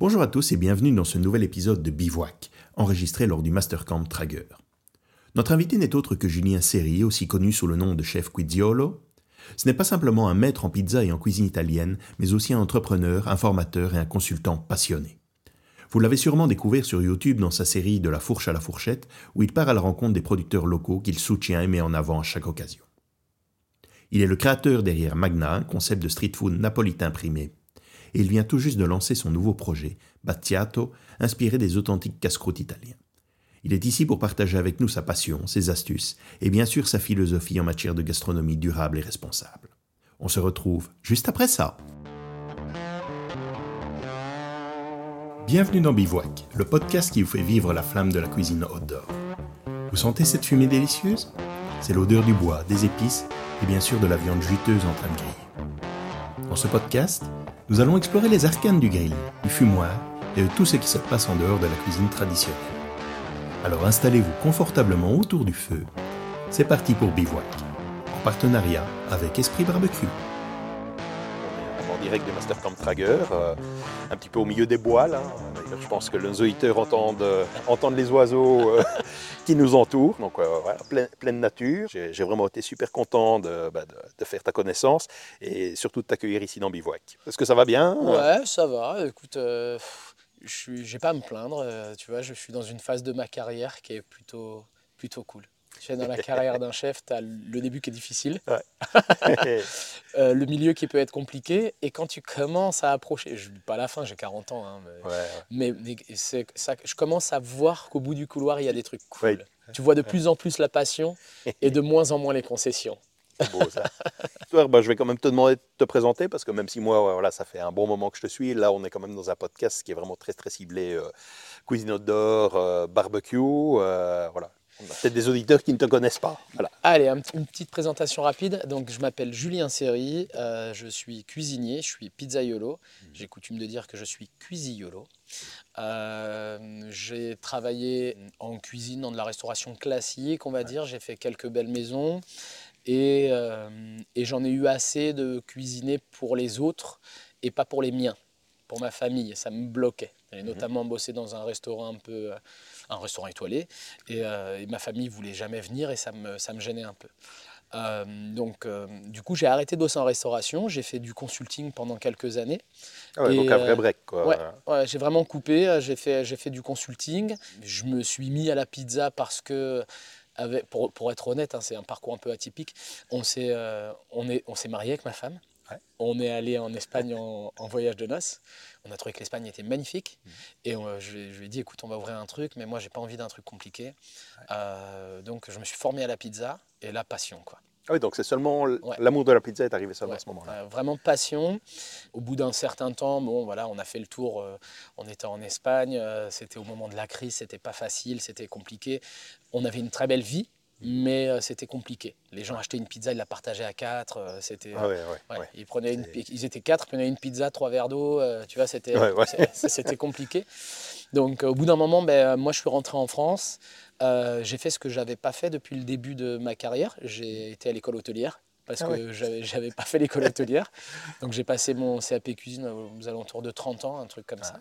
Bonjour à tous et bienvenue dans ce nouvel épisode de Bivouac, enregistré lors du Mastercamp Trager. Notre invité n'est autre que Julien Serri, aussi connu sous le nom de chef Quiziolo. Ce n'est pas simplement un maître en pizza et en cuisine italienne, mais aussi un entrepreneur, un formateur et un consultant passionné. Vous l'avez sûrement découvert sur YouTube dans sa série De la fourche à la fourchette, où il part à la rencontre des producteurs locaux qu'il soutient et met en avant à chaque occasion. Il est le créateur derrière Magna, un concept de street food napolitain primé, et il vient tout juste de lancer son nouveau projet, Battiato, inspiré des authentiques casse-croûtes italiens. Il est ici pour partager avec nous sa passion, ses astuces et bien sûr sa philosophie en matière de gastronomie durable et responsable. On se retrouve juste après ça. Bienvenue dans Bivouac, le podcast qui vous fait vivre la flamme de la cuisine outdoor. Vous sentez cette fumée délicieuse? C'est l'odeur du bois, des épices et bien sûr de la viande juteuse en train de griller. Dans ce podcast, nous allons explorer les arcanes du grill, du fumoir et de tout ce qui se passe en dehors de la cuisine traditionnelle. Alors installez-vous confortablement autour du feu. C'est parti pour Bivouac, en partenariat avec Esprit Barbecue. Direct de Mastercamp Trager, euh, un petit peu au milieu des bois là. Je pense que nos auditeurs entendent, euh, entendent les oiseaux euh, qui nous entourent. Donc voilà, pleine, nature. J'ai vraiment été super content de, bah, de- faire ta connaissance et surtout de t'accueillir ici dans Bivouac. Est-ce que ça va bien Ouais, ça va. Écoute, euh, je j'ai pas à me plaindre. tu vois, je suis dans une phase de ma carrière qui est plutôt, plutôt cool. Dans la carrière d'un chef, tu as le début qui est difficile, euh, le milieu qui peut être compliqué, et quand tu commences à approcher, je dis pas la fin, j'ai 40 ans, hein, mais, Ouais, ouais. mais, mais c'est ça, que je commence à voir qu'au bout du couloir, il y a des trucs cool. Tu vois de plus en plus la passion et de moins en moins les concessions. Beau ça. Bah, je vais quand même te demander de te présenter parce que même si moi, voilà, ça fait un bon moment que je te suis, là, on est quand même dans un podcast qui est vraiment très très ciblé euh, cuisine outdoor, euh, barbecue. euh, voilà. Peut-être des auditeurs qui ne te connaissent pas. Voilà. Allez, un une petite présentation rapide. Donc, je m'appelle Julien Serry, euh, je suis cuisinier, je suis pizzaiolo. J'ai coutume de dire que je suis cuisillolo. Euh, j'ai travaillé en cuisine, dans de la restauration classique, on va dire. J'ai fait quelques belles maisons et, euh, et j'en ai eu assez de cuisiner pour les autres et pas pour les miens, pour ma famille. Ça me bloquait. J'ai notamment bossé dans un restaurant un peu, euh, un restaurant étoilé, et, euh, et ma famille voulait jamais venir et ça me, ça me gênait un peu. Euh, donc, euh, du coup, j'ai arrêté de bosser en restauration. J'ai fait du consulting pendant quelques années. Ah ouais, Et, donc un vrai break. Quoi. ouais. Ouais, j'ai vraiment coupé. J'ai fait, j'ai fait du consulting. Je me suis mis à la pizza parce que, avec, pour, pour être honnête, hein, c'est un parcours un peu atypique. On s'est, on est, on s'est marié avec ma femme. Ouais. On est allé en Espagne en, en voyage de noces. On a trouvé que l'Espagne était magnifique. Mhm. Et on- je, lui ai- je lui ai dit, écoute, on va ouvrir un truc, mais moi, j'ai pas envie d'un truc compliqué. Euh, donc, je me suis formé à la pizza et la passion, quoi. Ah oui, donc c'est seulement Ouais. l'amour de la pizza est arrivé seulement à ce moment-là. euh, vraiment passion. Au bout d'un certain temps, bon, voilà, on a fait le tour. euh, on était en Espagne. euh, c'était au moment de la crise. C'était pas facile. C'était compliqué. On avait une très belle vie, mais euh, c'était compliqué. Les gens achetaient une pizza, ils la partageaient à quatre. euh, c'était. Ah ouais, ouais, ouais, ouais. Ils, prenaient une, ils étaient quatre, prenaient une pizza, trois verres d'eau. euh, tu vois, c'était c'était compliqué. Donc, au bout d'un moment, ben, moi, je suis rentré en France. J'ai fait ce que j'avais pas fait depuis le début de ma carrière. J'ai été à l'école hôtelière parce Ah que j'avais j'avais pas fait l'école hôtelière. Donc j'ai passé mon CAP cuisine aux alentours de 30 ans, un truc comme ça.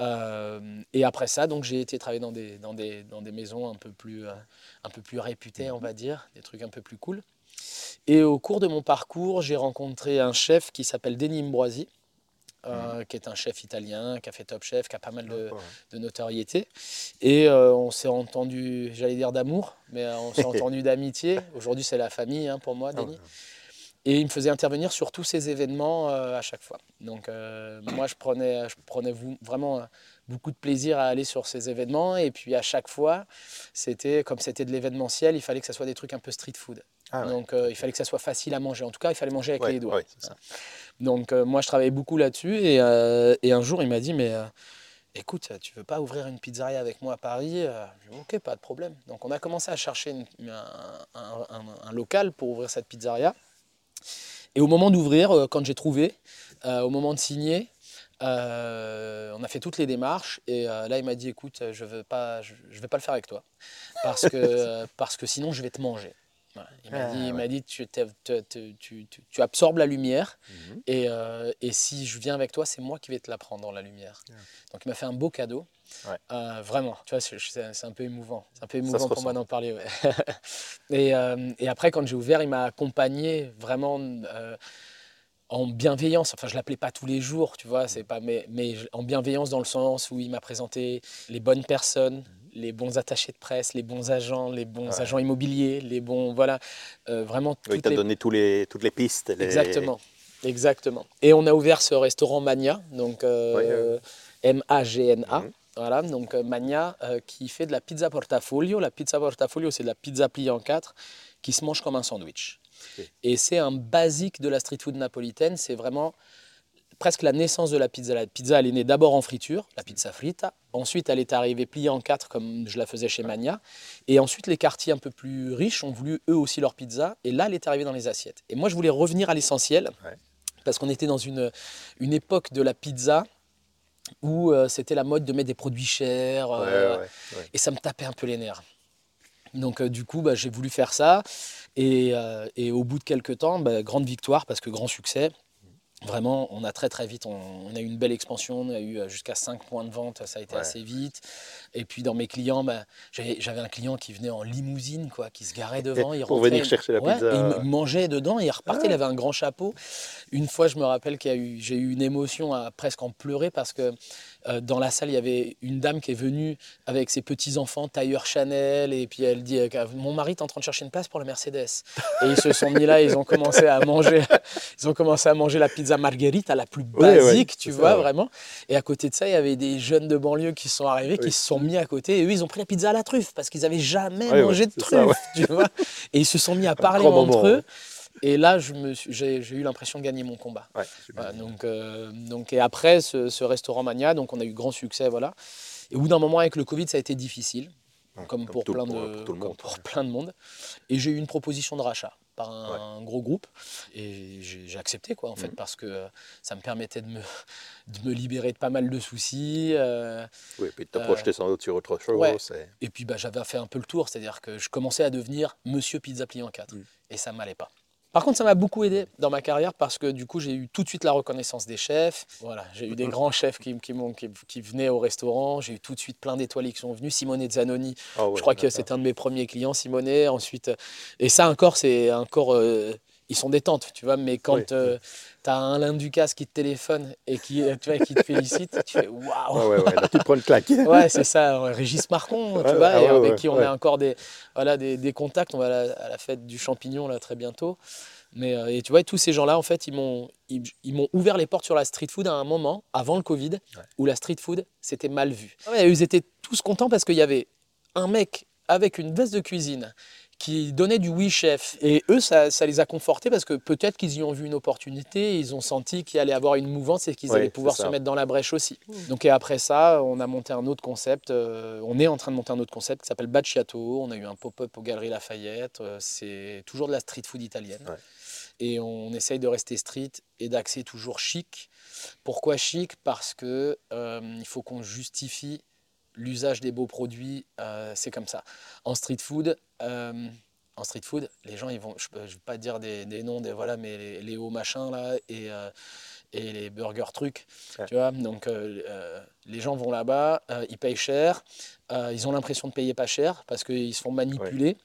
Euh, et après ça, donc j'ai été travailler dans des, dans des, dans des maisons un peu plus, euh, un peu plus réputées, on va dire, des trucs un peu plus cool. Et au cours de mon parcours, j'ai rencontré un chef qui s'appelle Denis Mbroisi, euh, qui est un chef italien, qui a fait Top Chef, qui a pas mal de, notoriété. Et euh, on s'est entendu, j'allais dire d'amour, mais euh, on s'est entendu d'amitié. Aujourd'hui, c'est la famille hein, pour moi, Ah Denis. Et il me faisait intervenir sur tous ces événements euh, à chaque fois. Donc euh, moi, je prenais, je prenais vraiment euh, beaucoup de plaisir à aller sur ces événements. Et puis à chaque fois, c'était comme c'était de l'événementiel, il fallait que ça soit des trucs un peu street food. Ah ouais. Donc euh, il fallait que ça soit facile à manger. En tout cas, il fallait manger avec Ouais, les doigts. ouais, c'est ça. Donc moi, je travaillais beaucoup là-dessus. Et, et un jour, il m'a dit, mais écoute, tu veux pas ouvrir une pizzeria avec moi à Paris dit, Ok, pas de problème. Donc on a commencé à chercher une- un, un- un- un local pour ouvrir cette pizzeria. Et au moment d'ouvrir, euh, quand j'ai trouvé, euh, au moment de signer, euh, on a fait toutes les démarches et euh, là il m'a dit écoute je veux pas je, je vais pas le faire avec toi parce que parce que sinon je vais te manger Voilà. Il m'a Ah, dit, il m'a dit tu, absorbes la lumière Mhm. et, euh, et si je viens avec toi, c'est moi qui vais te la prendre, la lumière. Ah. Donc il m'a fait un beau cadeau. Ouais. Euh, vraiment, tu vois, c'est, un peu émouvant. C'est un peu émouvant pour moi d'en parler. ouais. et, euh, et après, quand j'ai ouvert, il m'a accompagné vraiment en bienveillance. Enfin, je l'appelais pas tous les jours, tu vois, c'est pas, mais, en bienveillance dans le sens où il m'a présenté les bonnes personnes, les bons attachés de presse, les bons agents, les bons. Ouais. agents immobiliers, les bons, voilà, euh, vraiment Oui, t'a les donné tous les, toutes les pistes. les- Exactement. Exactement. Et on a ouvert ce restaurant Mania, donc euh, Ouais, ouais. M-A-G-N-A. Mhm. Voilà, donc euh, Mania euh, qui fait de la pizza portafolio. La pizza portafolio, c'est de la pizza pliée en quatre qui se mange comme un sandwich. Et c'est un basique de la street food napolitaine. C'est vraiment presque la naissance de la pizza. La pizza, elle est née d'abord en friture, la pizza frita. Ensuite, elle est arrivée pliée en quatre comme je la faisais chez Mania. Et ensuite, les quartiers un peu plus riches ont voulu eux aussi leur pizza. Et là, elle est arrivée dans les assiettes. Et moi, je voulais revenir à l'essentiel. Ouais. Parce qu'on était dans une, une époque de la pizza où euh, c'était la mode de mettre des produits chers. Euh, ouais, ouais. et ça me tapait un peu les nerfs. Donc euh, du coup, bah, j'ai voulu faire ça. Et, euh, et au bout de quelques temps, bah, grande victoire parce que grand succès. Vraiment, on a très très vite, on, on a eu une belle expansion, on a eu euh, jusqu'à 5 points de vente, ça a été Ouais. assez vite. Et puis dans mes clients, bah, j'avais un client qui venait en limousine, quoi, qui se garait devant. Il Pour rentrait- venir chercher la Ouais, pizza. il mangeait dedans et il repartait, Ah. il avait un grand chapeau. Une fois, je me rappelle qu'il y a eu, j'ai eu une émotion à presque en pleurer parce que dans la salle, il y avait une dame qui est venue avec ses petits-enfants, tailleur Chanel, et puis elle dit euh, Mon mari est en train de chercher une place pour le Mercedes. Et ils se sont mis là, ils ont commencé à manger, ils ont commencé à manger la pizza margherita, la plus basique, tu vois, ça, vraiment. Et à côté de ça, il y avait des jeunes de banlieue qui sont arrivés, qui se sont mis à côté, et eux, ils ont pris la pizza à la truffe parce qu'ils n'avaient jamais mangé de truffe, ça, ouais. tu vois. Et ils se sont mis à parler entre moment, eux. ouais. Et là, j'ai eu l'impression de gagner mon combat. Ouais, Voilà, donc, euh, donc, et après, ce, ce restaurant Mania, donc on a eu grand succès, voilà. Et au bout d'un moment, avec le Covid, ça a été difficile, Ouais, comme, pour, tout- plein de, pour monde. pour plein de monde. Et j'ai eu une proposition de rachat par un, gros groupe. Et j'ai accepté, quoi, en fait, Mhm. parce que ça me permettait de me, de me libérer de pas mal de soucis. euh, Oui, puis de te Euh, sans doute sur autre chose. ouais. et puis bah, j'avais fait un peu le tour, c'est-à-dire que je commençais à devenir Monsieur Pizza Plié en 4. Mm. Et ça m'allait pas. Par contre, ça m'a beaucoup aidé dans ma carrière parce que du coup, j'ai eu tout de suite la reconnaissance des chefs. Voilà, j'ai eu des grands chefs qui, qui, m'ont- qui, qui venaient au restaurant. J'ai eu tout de suite plein d'étoiles qui sont venus. Simone Zanoni, Ah ouais, je crois que c'était un de mes premiers clients, Simone. Ensuite, euh, et ça encore, c'est encore. euh, ils sont détentes, tu vois, mais quand Oui, tu as un Alain Ducasse qui te téléphone et qui, euh, tu vois, qui te félicite, tu fais waouh! Ouais, ouais, ouais, là, tu prends une claque. Ouais, c'est ça, Régis Marcon, tu vois, ah et avec qui on a encore des, voilà, des, des contacts. On va à la, à la fête du champignon là très bientôt. Mais euh, et tu vois, tous ces gens-là, en fait, ils m'ont ils, ils m'ont ouvert les portes sur la street food à un moment, avant le Covid, où la street food, c'était mal vu. Ouais, ils étaient tous contents parce qu'il y avait un mec avec une veste de cuisine qui donnait du oui chef. Et eux, ça, ça les a confortés parce que peut-être qu'ils y ont vu une opportunité, ils ont senti qu'il allait avoir une mouvance et qu'ils allaient pouvoir se mettre dans la brèche aussi. Donc et après ça, on a monté un autre concept, euh, on est en train de monter un autre concept qui s'appelle Bacciato. On a eu un pop-up aux Galeries Lafayette, euh, c'est toujours de la street food italienne. Ouais. Et on essaye de rester street et d'axer toujours chic. Pourquoi chic? Parce que euh, il faut qu'on justifie l'usage des beaux produits, euh, c'est comme ça. En street food, euh, en street food, les gens, ils vont, je ne vais pas dire des, des noms, des voilà, mais les, les hauts machins là et, euh, et les burgers trucs, Ouais. tu vois. Donc les gens vont là-bas, ils payent cher, ils ont l'impression de payer pas cher parce qu'ils se font manipuler.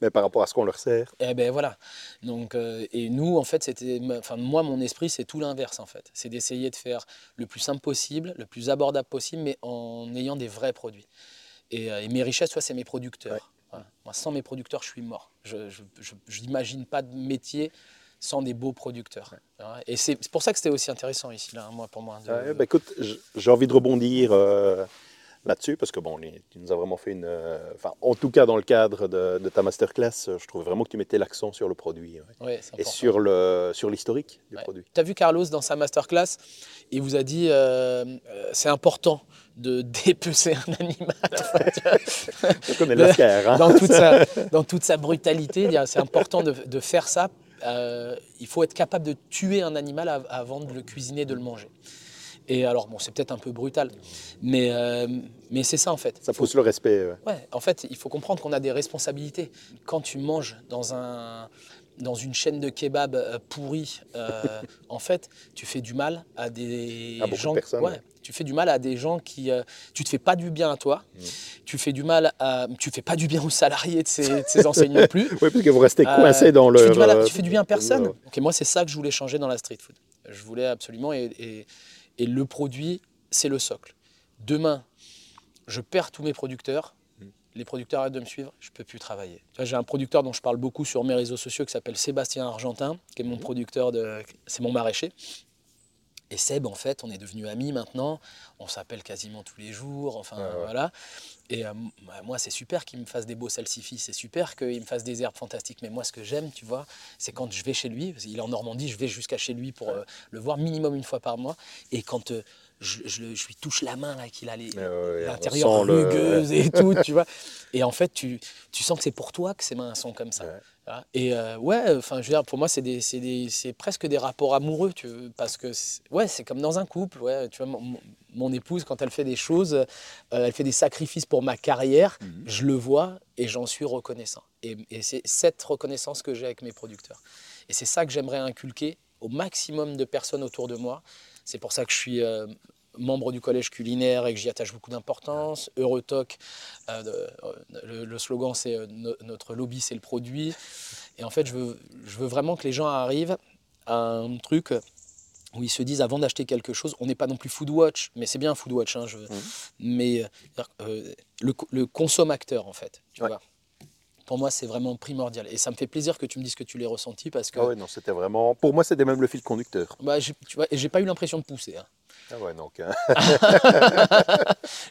Mais par rapport à ce qu'on leur sert. Et ben voilà. Donc, euh, et nous, en fait, c'était, enfin, moi, mon esprit, c'est tout l'inverse, en fait. C'est d'essayer de faire le plus simple possible, le plus abordable possible, mais en ayant des vrais produits. Et, euh, et mes richesses, soit c'est mes producteurs. Ouais. Voilà. Moi, sans mes producteurs, je suis mort. Je n'imagine pas de métier sans des beaux producteurs. Et c'est pour ça que c'était aussi intéressant ici, là, moi, pour moi. de- Ouais, ben écoute, j'ai envie de rebondir euh, là-dessus parce que bon, tu nous as vraiment fait une. euh, Enfin, en tout cas, dans le cadre de, de ta masterclass, euh, je trouvais vraiment que tu mettais l'accent sur le produit ouais. Et sur le sur l'historique du Ouais. produit. Tu as vu Carlos dans sa masterclass, il vous a dit euh, c'est important de dépecer un animal. Je connais hein. dans, toute sa, dans toute sa brutalité, dire, c'est important de, de faire ça. Euh, il faut être capable de tuer un animal av- avant de le cuisiner, de le manger. Et alors, bon, c'est peut-être un peu brutal, mais, euh, mais c'est ça en fait. Ça Faut- pousse le respect. ouais. Ouais, en fait, il faut comprendre qu'on a des responsabilités. Quand tu manges dans, un, dans une chaîne de kebab euh, pourrie, euh, en fait, tu fais du mal à des À beaucoup de gens. personnes, ouais, ouais. tu fais du mal à des gens qui. euh, tu te fais pas du bien à toi. Mm. Tu fais du mal à. Tu fais pas du bien aux salariés de ces, de ces enseignes non plus. Oui, parce que vous restez Euh, coincé dans tu le. fais du mal à- tu fais du bien à personne. Ok, moi, c'est ça que je voulais changer dans la street food. Je voulais absolument, et, et- et le produit, c'est le socle. Demain, je perds tous mes producteurs. Mm. Les producteurs arrêtent de me suivre, je peux plus travailler. J'ai un producteur dont je parle beaucoup sur mes réseaux sociaux qui s'appelle Sébastien Argentin, qui est mon Mhm. producteur de, c'est mon maraîcher. Et Seb, en fait, on est devenus amis maintenant. On s'appelle quasiment tous les jours. Enfin, Ouais, ouais. voilà. Et euh, bah, moi, c'est super qu'il me fasse des beaux salsifis. C'est super qu'il me fasse des herbes fantastiques. Mais moi, ce que j'aime, tu vois, c'est quand je vais chez lui. parce qu'il est en Normandie, je vais jusqu'à chez lui pour euh, le voir minimum une fois par mois. Et quand euh, je, je le- je lui touche la main, là, qu'il a l'intérieur sent le- rugueuse et tout, tu vois. Et en fait, tu, tu sens que c'est pour toi que ses mains sont comme ça. Et euh, ouais, enfin, je veux dire, pour moi, c'est des, c'est des- c'est presque des rapports amoureux, tu veux, parce que c'est- ouais, c'est comme dans un couple. Ouais, tu vois, mon, épouse, quand elle fait des choses, euh, elle fait des sacrifices pour ma carrière. Mhm. Je le vois et j'en suis reconnaissant. Et, et c'est cette reconnaissance que j'ai avec mes producteurs. Et c'est ça que j'aimerais inculquer au maximum de personnes autour de moi. C'est pour ça que je suis euh, membre du collège culinaire et que j'y attache beaucoup d'importance. Eurotoc, euh, euh, le, le slogan c'est euh, no- notre lobby c'est le produit. Et en fait, je veux, je veux vraiment que les gens arrivent à un truc où ils se disent avant d'acheter quelque chose, on n'est pas non plus food watch, mais c'est bien un food watch, hein, je- mais euh, le, le consommateur en fait, tu Ouais. vois. Pour moi, c'est vraiment primordial. Et ça me fait plaisir que tu me dises que tu l'as ressenti parce que Ah ouais, non, c'était vraiment. Pour moi, c'était même le fil conducteur. bah, tu vois, et j'ai pas eu l'impression de pousser. hein. Ah ouais, donc. hein.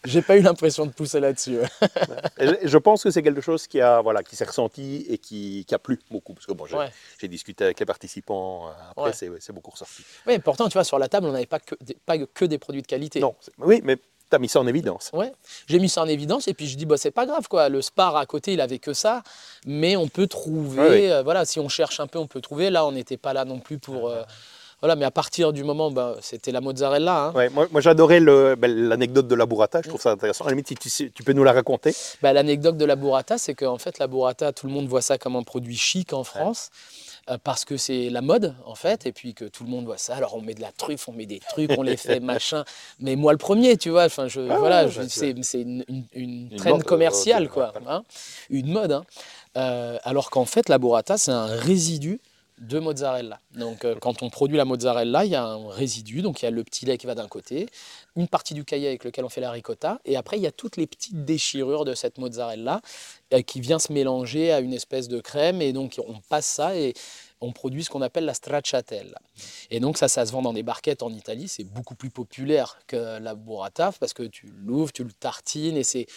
J'ai pas eu l'impression de pousser là-dessus. je- pense que c'est quelque chose qui a, voilà, qui s'est ressenti et qui, qui a plu beaucoup. Parce que bon, j'ai Ouais. discuté avec les participants. euh, Après, Ouais. c'est beaucoup ressorti. Oui, pourtant, tu vois, sur la table, on n'avait pas que, des, pas que des produits de qualité. Non, oui, mais tu as mis ça en évidence. Ouais. J'ai mis ça en évidence et puis je dis bah c'est pas grave quoi. Le Spar à côté il avait que ça, mais on peut trouver. Euh, voilà, si on cherche un peu, on peut trouver. Là, on n'était pas là non plus pour. euh, voilà, mais à partir du moment, bah, c'était la mozzarella. hein. Ouais, moi, moi j'adorais ben, l'anecdote de la burrata, je trouve ça intéressant. À la limite, tu, peux nous la raconter. Bah, L'anecdote de la burrata, c'est qu'en fait, la burrata, tout le monde voit ça comme un produit chic en France. euh, Parce que c'est la mode, en fait, et puis que tout le monde voit ça. Alors, on met de la truffe, on met des trucs, on les fait machin. Mais moi, le premier, tu vois, enfin, je, Ah voilà, ouais, bien c'est une, une, une Une traîne mode, euh, commerciale, quoi. hein, une mode. hein. Euh, alors qu'en fait, la burrata, c'est un résidu de mozzarella. Donc, euh, quand on produit la mozzarella, il y a un résidu. Donc, il y a le petit lait qui va d'un côté, une partie du caillé avec lequel on fait la ricotta, et après, il y a toutes les petites déchirures de cette mozzarella euh, qui vient se mélanger à une espèce de crème. Et donc, on passe ça et on produit ce qu'on appelle la stracciatella. Et donc, ça, ça se vend dans des barquettes en Italie. C'est beaucoup plus populaire que la burrata parce que tu l'ouvres, tu le tartines et c'est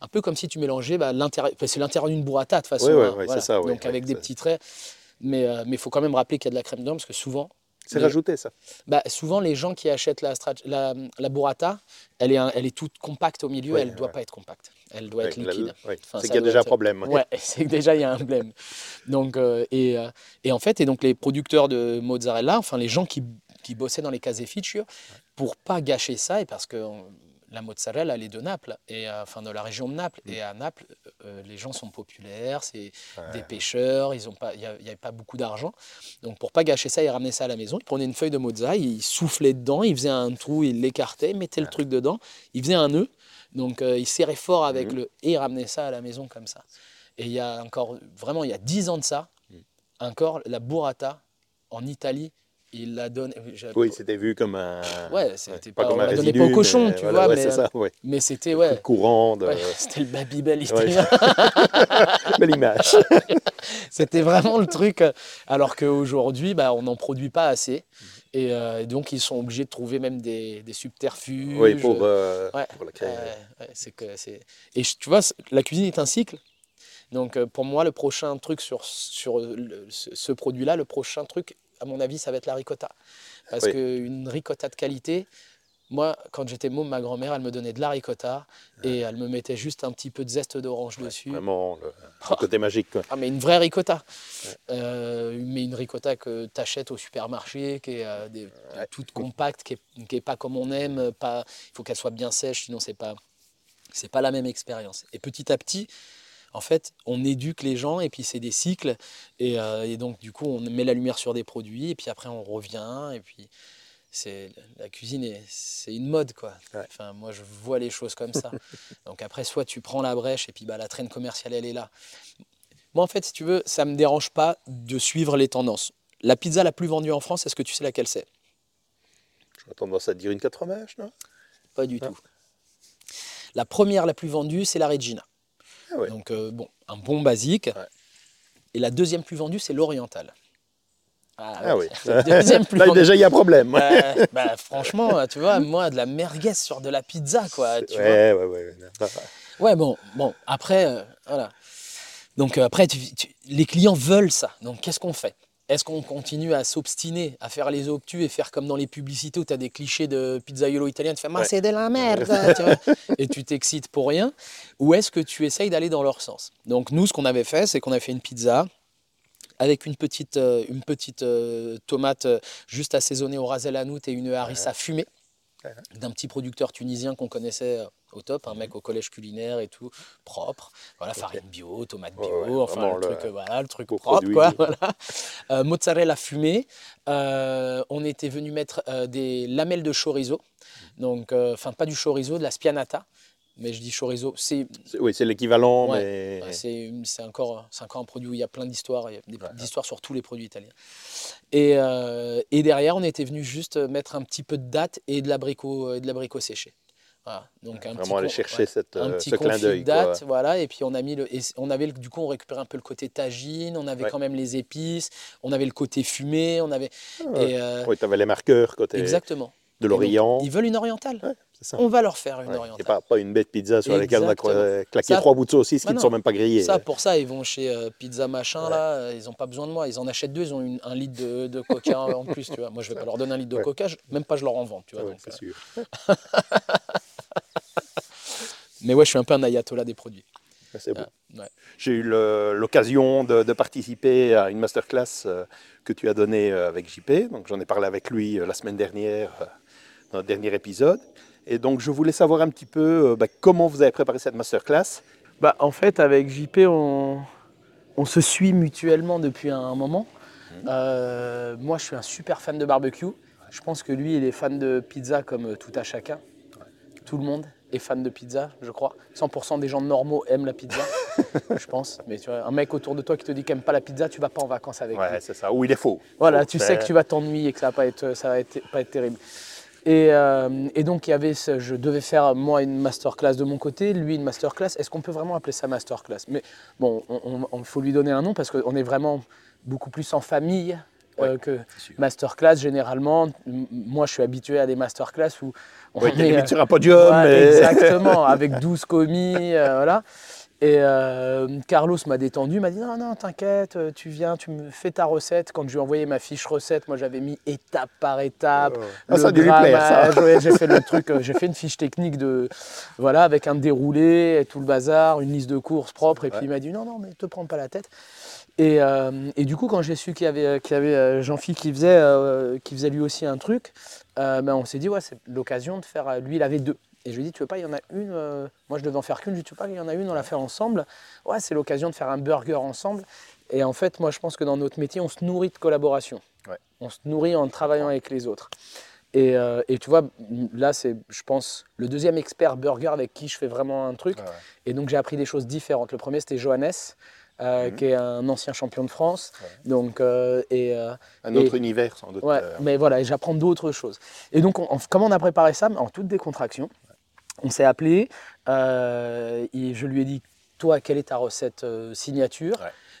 un peu comme si tu mélangeais bah, l'intérieur. c'est l'intérieur d'une burrata de toute façon. Oui, oui, hein, oui, c'est voilà. ça, donc, avec des petits traits. Mais il faut quand même rappeler qu'il y a de la crème dedans parce que souvent, C'est rajouté, ça. bah, souvent, les gens qui achètent la, strat- la, la burrata, elle est, un- elle est toute compacte au milieu, Oui, elle ne doit ouais. pas être compacte. Elle doit être Ouais, liquide. oui. Enfin, c'est qu'il y a déjà un être- problème. Ouais, c'est que déjà il y a un problème. Donc, euh, et, euh, et en fait, et donc les producteurs de mozzarella, enfin les gens qui, qui bossaient dans les caseificio, pour pas gâcher ça, et parce que la mozzarella, elle est de Naples, et, euh, enfin de la région de Naples, et à Naples, euh, les gens sont populaires, c'est des pêcheurs, il n'y avait pas beaucoup d'argent. Donc pour pas gâcher ça, ils ramenaient ça à la maison, ils prenaient une feuille de mozza, ils soufflaient dedans, ils faisaient un trou, ils l'écartaient, ils mettaient le truc dedans, ils faisaient un nœud, donc euh, ils serraient fort avec Mhm. le... et ils ramenaient ça à la maison comme ça. Et il y a encore, vraiment, il y a 10 ans de ça, Mhm. encore la burrata en Italie, il la donne. j'ai- Oui, c'était vu comme un. Ouais, c'était pas pas- comme on un la donnait résidu. pas aux cochons, mais tu voilà, vois, ouais, mais, c'est euh, ça, ouais. mais c'était courant, de... ouais, c'était le Babybel italien. belle image. C'était vraiment le truc. euh, Alors qu'aujourd'hui, bah, on n'en produit pas assez. Et euh, donc, ils sont obligés de trouver même des, des subterfuges. oui, pour, euh, pour la créer. C'est que c'est... Et tu vois, la cuisine est un cycle. Donc, euh, pour moi, le prochain truc sur, sur le- ce, ce produit-là, le prochain truc, à mon avis, ça va être la ricotta. Parce Oui. qu'une ricotta de qualité, Moi, quand j'étais môme, ma grand-mère, elle me donnait de la ricotta et elle me mettait juste un petit peu de zeste d'orange dessus. Vraiment, le, le côté magique. Quoi. Ah, mais une vraie ricotta. Euh, mais une ricotta que tu achètes au supermarché, qui est euh, des- toute compacte, qui est, qui est pas comme on aime. Pas, il faut qu'elle soit bien sèche, sinon c'est pas, c'est pas la même expérience. Et petit à petit, en fait, on éduque les gens et puis c'est des cycles. Et, euh, et donc, du coup, on met la lumière sur des produits et puis après, on revient. Et puis, c'est la cuisine, est- c'est une mode, quoi. Ouais. Enfin, moi, je vois les choses comme ça. donc après, soit tu prends la brèche et puis bah, la traîne commerciale, elle est là. Moi, en fait, si tu veux, ça me dérange pas de suivre les tendances. La pizza la plus vendue en France, est-ce que tu sais laquelle c'est? J'aurais tendance à te dire une 4 fromages, non? Pas du tout. La première la plus vendue, c'est la Regina. Ah ouais. Donc, euh, bon, un bon basique. Ouais. Et la deuxième plus vendue, c'est l'Oriental. Ah oui. c'est la deuxième plus Là, vendue. déjà, il y a problème. Euh, bah, franchement, tu vois, moi, de la merguez sur de la pizza, quoi. Tu vois. ouais, ouais. ouais. Ouais, bon, bon, après, euh, voilà. Donc euh, après, tu- tu- les clients veulent ça. Donc qu'est-ce qu'on fait? Est-ce qu'on continue à s'obstiner, à faire les obtus et faire comme dans les publicités où tu as des clichés de pizzaiolo italien, tu fais Ouais. c'est de la merde tu vois, et tu t'excites pour rien. Ou est-ce que tu essayes d'aller dans leur sens? Donc nous, ce qu'on avait fait, c'est qu'on a fait une pizza avec une petite, euh, une petite euh, tomate euh, juste assaisonnée au ras el hanout et une harissa fumée. Ouais. D'un petit producteur tunisien qu'on connaissait euh, au top, un mec au collège culinaire et tout, propre. Voilà, farine bio, tomate bio, Ouais, ouais, enfin le truc, euh, voilà, le truc propre, produit. quoi. Voilà. Euh, mozzarella fumée. Euh, on était venu mettre euh, des lamelles de chorizo, donc, euh, enfin pas du chorizo, de la spianata. Mais je dis chorizo, c'est Oui, c'est l'équivalent, Ouais. mais. C'est encore, c'est encore un produit où il y a plein d'histoires, il y a des Ouais. d'histoires sur tous les produits italiens. Et, euh, et derrière, on était venu juste mettre un petit peu de date et de l'abricot, et de l'abricot séché. Voilà. Donc un petit Vraiment aller con- chercher ouais, cette, un euh, petit ce clin d'œil. quoi. date, voilà. Et puis on a mis le, et on avait du coup on récupérait un peu le côté tagine, on avait Ouais. quand même les épices, on avait le côté fumé, on avait et, euh, Oui, tu avais les marqueurs côté exactement. de l'Orient. Ils veulent une orientale. Ça. On va leur faire une Ouais, orientale. pas, pas une bête pizza sur laquelle on a cro- claqué Ça- trois bouts de saucisse qui Bah ne non. sont même pas grillés. Ça, pour ça, ils vont chez euh, Pizza Machin, Ouais. là, euh, ils n'ont pas besoin de moi. Ils en achètent deux, ils ont une- un litre de, de coca en plus, tu vois. Moi, je vais pas leur donner un litre de Ouais. coca, je- même pas je leur en vends, tu vois. Donc, euh, sûr. Mais ouais, je suis un peu un ayatollah des produits. Ouais, C'est beau. Ah, ouais. J'ai eu l'occasion de, de participer à une masterclass euh, que tu as donnée euh, avec JP. Donc j'en ai parlé avec lui euh, la semaine dernière euh, dans le dernier épisode. Et donc je voulais savoir un petit peu euh, bah, comment vous avez préparé cette masterclass. Bah, en fait, avec JP, on, on se suit mutuellement depuis un moment. Euh, moi, je suis un super fan de barbecue. Je pense que lui, il est fan de pizza comme euh, tout à chacun. Tout le monde est fan de pizza, je crois. 100% des gens normaux aiment la pizza, je pense. Mais tu vois, un mec autour de toi qui te dit qu'il n'aime pas la pizza, tu vas pas en vacances avec lui. Ouais, c'est ça. Ou il est faux. Voilà, Faut tu faire- sais que tu vas t'ennuyer et que ça va pas être, ça va être, pas être terrible. Et, euh, et donc, il y avait ce- je devais faire moi une masterclass de mon côté, lui une masterclass. Est-ce qu'on peut vraiment appeler ça masterclass? Mais bon, il faut lui donner un nom parce qu'on est vraiment beaucoup plus en famille euh, Ouais, que masterclass. Généralement, moi, je suis habitué à des masterclass où on Oui, t'es est, limite euh, sur un podium. Ouais, Exactement, avec 12 commis, euh, voilà. Et euh, Carlos m'a détendu, m'a dit non, non, t'inquiète, euh, tu viens, tu me fais ta recette. Quand je lui ai envoyé ma fiche recette, moi j'avais mis étape par étape. Ah, le ça a dû lui plaire, ça. grammage, ouais, j'ai fait le truc, euh, j'ai fait une fiche technique de, voilà, avec un déroulé, et tout le bazar, une liste de courses propre. Et puis il m'a dit non, non, mais te prends pas la tête. Et, euh, et du coup, quand j'ai su qu'il y avait, qu'il y avait Jean-Philippe qui faisait, euh, qui faisait lui aussi un truc, euh, ben, on s'est dit, ouais, c'est l'occasion de faire. Lui, il avait deux. Et je lui ai dit, tu veux pas, il y en a une. euh, moi, je devais en faire qu'une. Je lui dit, tu veux pas, il y en a une, on l'a fait ensemble? Ouais, c'est l'occasion de faire un burger ensemble. Et en fait, moi, je pense que dans notre métier, on se nourrit de collaboration. Ouais. On se nourrit en travaillant avec les autres. Et, euh, et tu vois, là, c'est, je pense, le deuxième expert burger avec qui je fais vraiment un truc. Ouais. Et donc j'ai appris des choses différentes. Le premier c'était Johannes, euh, Mhm. qui est un ancien champion de France. Donc, euh, et, Un Et- autre univers, sans doute. ouais, mais voilà, j'apprends d'autres choses. Et donc, on- on- comment on a préparé ça? En toute décontraction. On s'est appelé, euh, et je lui ai dit, toi, quelle est ta recette euh, signature?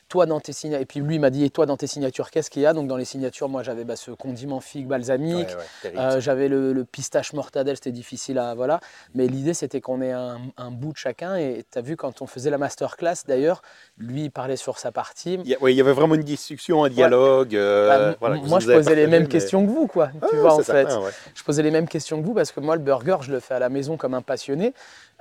Toi dans tes signatures, et puis lui m'a dit, et toi dans tes signatures, qu'est-ce qu'il y a? Donc dans les signatures, moi j'avais bah, ce condiment figue balsamique, Ouais, ouais, terrible, euh, j'avais le, le pistache mortadelle, c'était difficile à. Voilà. Mais l'idée c'était qu'on ait un, un bout de chacun, et tu as vu quand on faisait la masterclass d'ailleurs, lui il parlait sur sa partie. Il y, a- ouais, il y avait vraiment une discussion, un dialogue. euh, Bah, voilà, moi je posais les mêmes mais- questions que vous, quoi. Ah, tu vois en fait. certain, ouais. Je posais les mêmes questions que vous parce que moi, le burger, je le fais à la maison comme un passionné,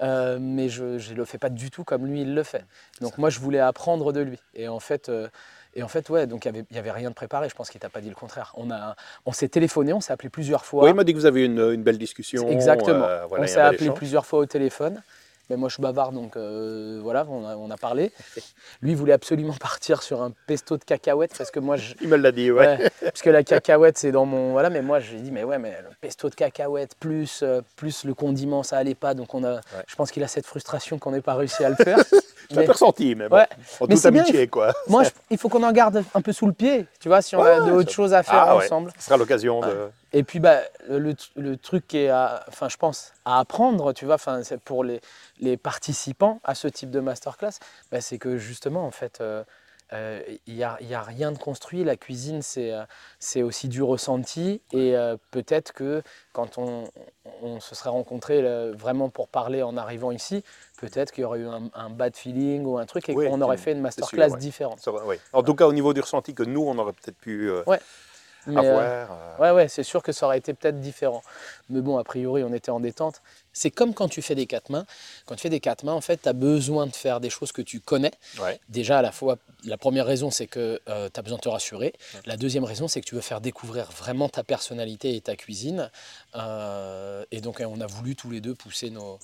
euh, mais je ne le fais pas du tout comme lui, il le fait. Donc moi, je voulais apprendre de lui. Et en fait, euh, et en fait ouais, donc il n'y avait, il y avait rien de préparé. Je pense qu'il t'a pas dit le contraire. On, a, on s'est téléphoné, on s'est appelé plusieurs fois. Oui, il m'a dit que vous avez eu une, une belle discussion. Exactement. euh, voilà, on s'est appelé plusieurs fois au téléphone. Mais moi, je suis bavard, donc euh, voilà, on a, on a parlé. Lui, il voulait absolument partir sur un pesto de cacahuètes parce que moi, je, Il me l'a dit, ouais. Ouais, parce que la cacahuète, c'est dans mon. Voilà, mais moi, j'ai dit, mais ouais, mais le pesto de cacahuète plus, euh, plus le condiment, ça allait pas. Donc, on a, je pense qu'il a cette frustration qu'on n'ait pas réussi à le faire. Je l'ai ressenti, mais bon, Ouais. en Mais toute bien, amitié, quoi. moi, je- il faut qu'on en garde un peu sous le pied, tu vois, si on a d'autres choses à faire Ah ensemble. Ce sera l'occasion de... Et puis, bah, le, truc qui est, à, enfin, je pense, à apprendre, tu vois, enfin, pour les, les participants à ce type de masterclass, bah, c'est que justement, en fait, euh, euh, il n'y a, rien de construit. La cuisine, c'est euh, aussi du ressenti. Et euh, peut-être que quand on, on se serait rencontrés là, vraiment pour parler en arrivant ici, peut-être qu'il y aurait eu un, un bad feeling ou un truc et Oui, qu'on aurait fait une sûr, masterclass ouais. différente. ouais. En tout cas, au niveau du ressenti que nous, on aurait peut-être pu Ouais. Mais, euh, euh, Ouais, ouais, c'est sûr que ça aurait été peut-être différent. Mais bon, a priori, on était en détente. C'est comme quand tu fais des quatre mains. Quand tu fais des quatre mains, en fait, tu as besoin de faire des choses que tu connais. ouais. Déjà, à la fois, la première raison, c'est que tu as besoin de te rassurer. La deuxième raison, c'est que tu veux faire découvrir vraiment ta personnalité et ta cuisine. Euh, et donc, on a voulu tous les deux pousser nos.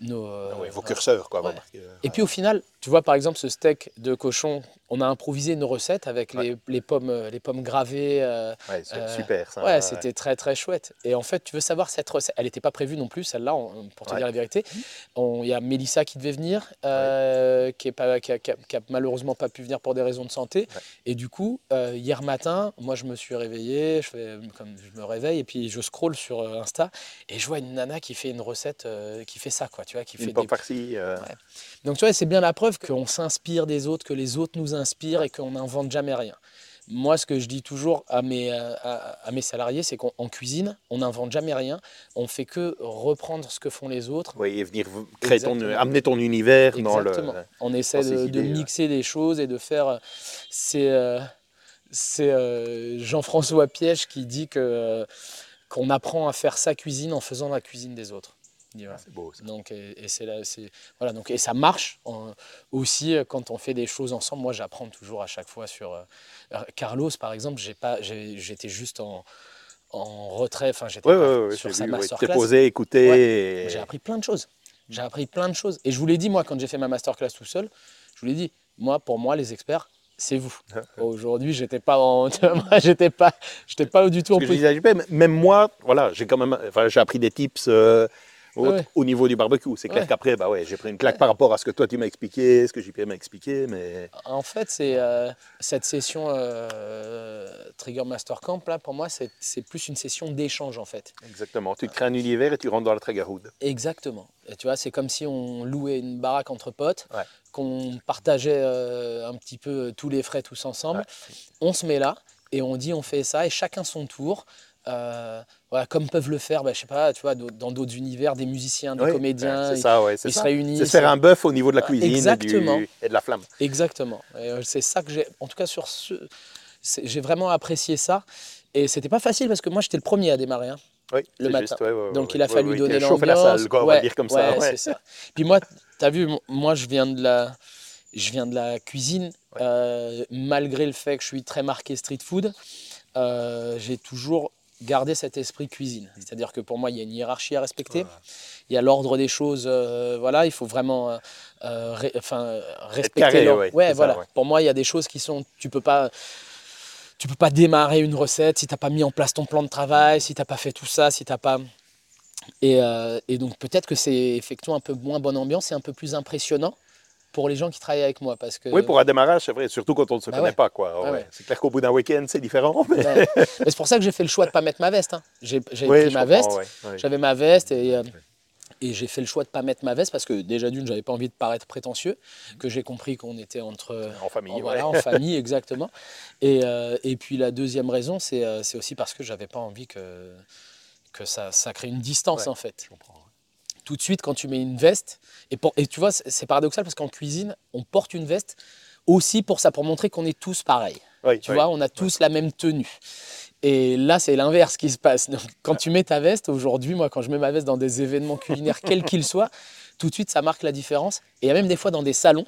nos Ah ouais, vos euh, curseurs, quoi. ouais. euh, et puis au final, tu vois par exemple ce steak de cochon, on a improvisé une recette avec les, les pommes, euh, les pommes gravées. euh, ouais, euh, super, ça. Ouais, c'était très très chouette. Et en fait, tu veux savoir cette recette, elle n'était pas prévue non plus, celle-là, on- pour te Ouais. dire la vérité. Il y a Mélissa qui devait venir, euh, qui, est pas, qui, a, qui a- qui a malheureusement pas pu venir pour des raisons de santé. Ouais. Et du coup, euh, hier matin, moi je me suis réveillé, je, fais, comme je me réveille et puis je scroll sur euh, Insta et je vois une nana qui fait une recette, euh, qui fait ça, quoi, tu vois, qui fait Une des farcie. euh, Ouais. donc tu vois, c'est bien la preuve qu'on s'inspire des autres, que les autres nous inspirent et qu'on n'invente jamais rien. Moi, ce que je dis toujours à mes, euh, à, à mes salariés, c'est qu'en en cuisine, on n'invente jamais rien. On fait que reprendre ce que font les autres. Oui, et venir créer ton, Exactement. amener ton univers dans le. Exactement. On essaie de, mixer des choses et de faire. euh, C'est euh, c'est, euh, Jean-François Piège qui dit que euh, qu'on apprend à faire sa cuisine en faisant la cuisine des autres. Voilà. C'est beau, ça. Donc, et, et c'est là, c'est voilà. Donc, et ça marche aussi euh, quand on fait des choses ensemble. Moi, j'apprends toujours à chaque fois sur euh, euh, Carlos, par exemple. J'ai pas, j'ai- j'étais juste en, en retrait. Enfin, j'étais Ouais, pas ouais, ouais, sur sa vu, ouais. T'es masterclass. posé, écouté. Et- J'ai appris plein de choses. J'ai appris plein de choses. Et je vous l'ai dit, moi, quand j'ai fait ma masterclass tout seul, je vous l'ai dit, moi, pour moi, les experts, c'est vous. Aujourd'hui, j'étais pas en, j'étais pas, j'étais pas du tout en que je disais même moi, voilà, j'ai quand même, enfin, j'ai appris des tips euh, au, Ouais. au niveau du barbecue. C'est clair Ouais. qu'après, bah ouais, j'ai pris une claque par rapport à ce que toi tu m'as expliqué, ce que JP m'a expliqué, mais En fait, c'est euh, cette session euh, Trigger Master Camp là, pour moi, c'est c'est plus une session d'échange en fait. exactement. Tu crées un univers et tu rentres dans la Triggerhood. Exactement. Et tu vois, c'est comme si on louait une baraque entre potes, Ouais. qu'on partageait euh, un petit peu tous les frais tous ensemble. Ouais. On se met là et on dit on fait ça et chacun son tour. Euh, voilà, comme peuvent le faire, bah, je sais pas, tu vois, dans d'autres univers, des musiciens, des Oui, comédiens, ils, ça, ouais, se réunissent. C'est se faire un bœuf au niveau de la cuisine et, exactement. du- et de la flamme. Exactement. Et, euh, c'est ça que j'ai, en tout cas sur ce, j'ai vraiment apprécié ça. Et c'était pas facile parce que moi j'étais le premier à démarrer. hein. Oui, Le matin. juste, ouais, ouais, ouais, Donc il a fallu donner chauffé la l'ambiance. salle, quoi, on va dire comme ça. ça. Puis moi, tu as vu, moi je viens de la, je viens de la cuisine. Euh, malgré le fait que je suis très marqué street food, euh, j'ai toujours gardé cet esprit cuisine. Mm. C'est-à-dire que pour moi, il y a une hiérarchie à respecter. Il y a l'ordre des choses. euh, voilà, il faut vraiment euh, euh, ré- enfin, respecter. carré, ouais, ça, voilà. ouais. Pour moi, il y a des choses qui sont, tu peux pas. Tu peux pas démarrer une recette si tu n'as pas mis en place ton plan de travail, si tu n'as pas fait tout ça, si tu n'as pas... Et, euh, et donc peut-être que c'est effectivement un peu moins bonne ambiance et un peu plus impressionnant pour les gens qui travaillent avec moi. Parce que, Oui, pour un démarrage, c'est vrai, surtout quand on ne se Bah connaît ouais. pas. quoi. Ouais, ouais. C'est clair qu'au bout d'un week-end, c'est différent. Mais... Ouais. Mais c'est pour ça que j'ai fait le choix de ne pas mettre ma veste. hein. J'ai Oui, pris ma veste, j'avais ma veste et, euh, Et j'ai fait le choix de pas mettre ma veste parce que déjà d'une, j'avais pas envie de paraître prétentieux, que j'ai compris qu'on était entre En famille, en, voilà, en famille exactement. Et, euh, et puis la deuxième raison, c'est euh, c'est aussi parce que j'avais pas envie que que ça, ça crée une distance en fait. Je comprends. Tout de suite, quand tu mets une veste, et, pour- et tu vois, c'est paradoxal parce qu'en cuisine, on porte une veste aussi pour ça, pour montrer qu'on est tous pareils. Oui, Tu oui. vois, on a tous la même tenue. Et là, c'est l'inverse qui se passe. Donc, quand tu mets ta veste, aujourd'hui, moi, quand je mets ma veste dans des événements culinaires, quels qu'ils soient, tout de suite, ça marque la différence. Et il y a même des fois dans des salons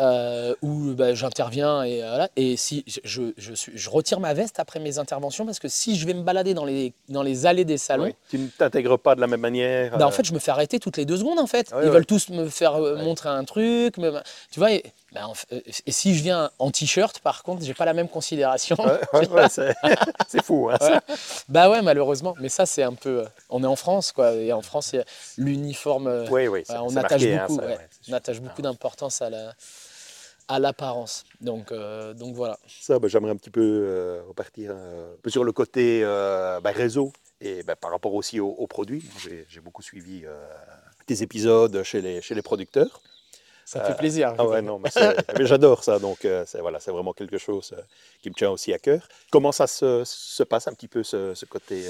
euh, où bah, j'interviens et, euh, voilà, et si je, je, je suis- je retire ma veste après mes interventions parce que si je vais me balader dans les, dans les allées des salons, Oui. Tu ne t'intègres pas de la même manière. bah, en euh, fait, je me fais arrêter toutes les deux secondes, en fait. Ouais, Ils veulent tous me faire euh, montrer un truc. me- tu vois, et, bah, en fait, et si je viens en t-shirt, par contre, j'ai pas la même considération. ouais, ouais, ouais, c'est fou. hein, ça. Bah ouais, malheureusement. Mais ça, c'est un peu. euh, On est en France, quoi. Et en France, l'uniforme. euh, on attache marqué, hein, ça, on attache beaucoup d'importance à la à l'apparence. Donc, euh, donc voilà. Ça, ben, j'aimerais un petit peu euh, repartir euh, un peu sur le côté euh, ben, réseau et ben, par rapport aussi aux, aux produits. J'ai beaucoup suivi tes épisodes chez les, chez les producteurs. Ça fait plaisir. Ah ouais, non, mais j'adore ça. Donc, c'est voilà, c'est vraiment quelque chose qui me tient aussi à cœur. Comment ça se, se passe un petit peu ce, ce côté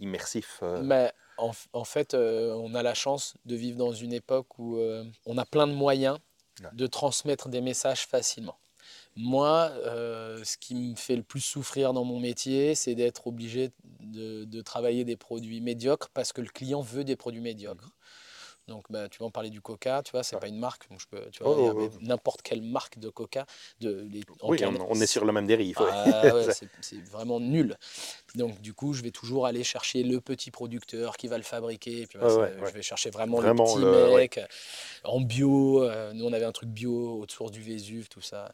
immersif Mais en, en fait, euh, on a la chance de vivre dans une époque où euh, on a plein de moyens De transmettre des messages facilement. Moi, euh, ce qui me fait le plus souffrir dans mon métier, c'est d'être obligé de travailler des produits médiocres parce que le client veut des produits médiocres. Donc, bah, tu vas en parler du Coca, tu vois, c'est Ouais. pas une marque. donc je peux, tu vois, Oh, oh, oh. n'importe quelle marque de Coca. De, les- Oui, on, on est sur la même dérive. ouais. ah ouais, c'est- vraiment nul. Donc du coup, je vais toujours aller chercher le petit producteur qui va le fabriquer. Et puis, bah, Ouais, ça, ouais, ouais. Je vais chercher vraiment, Vraiment le petit le- mec euh, en bio. euh, nous, on avait un truc bio autour du Vésuve, tout ça.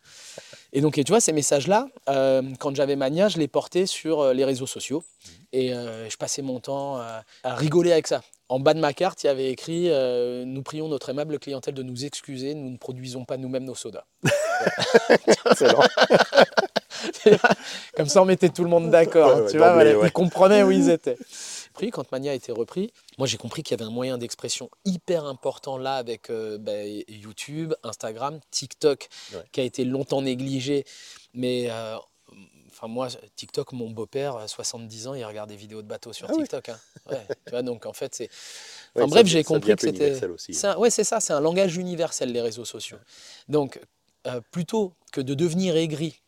Et donc, et tu vois, ces messages-là, euh, quand j'avais Mania, je les portais sur les réseaux sociaux. Mmh. Et euh, je passais mon temps à rigoler avec ça. En bas de ma carte, il y avait écrit euh, Nous prions notre aimable clientèle de nous excuser, nous ne produisons pas nous-mêmes nos sodas. Excellent. Comme ça, on mettait tout le monde d'accord. Ouais, ouais, tu vois, d'emblée, voilà, ouais. Ils comprenaient où ils étaient. Puis, quand Mania a été repris, moi j'ai compris qu'il y avait un moyen d'expression hyper important là avec euh, ben, YouTube, Instagram, TikTok, qui a été longtemps négligé. Mais euh, enfin moi, TikTok, mon beau-père, à 70 ans, il regarde des vidéos de bateaux sur Ah oui. TikTok. hein. Ouais, tu vois, donc en fait, c'est. Enfin bref, j'ai compris que c'était. C'est un- ouais, c'est ça, c'est un langage universel, les réseaux sociaux. Donc, euh, plutôt que de devenir aigri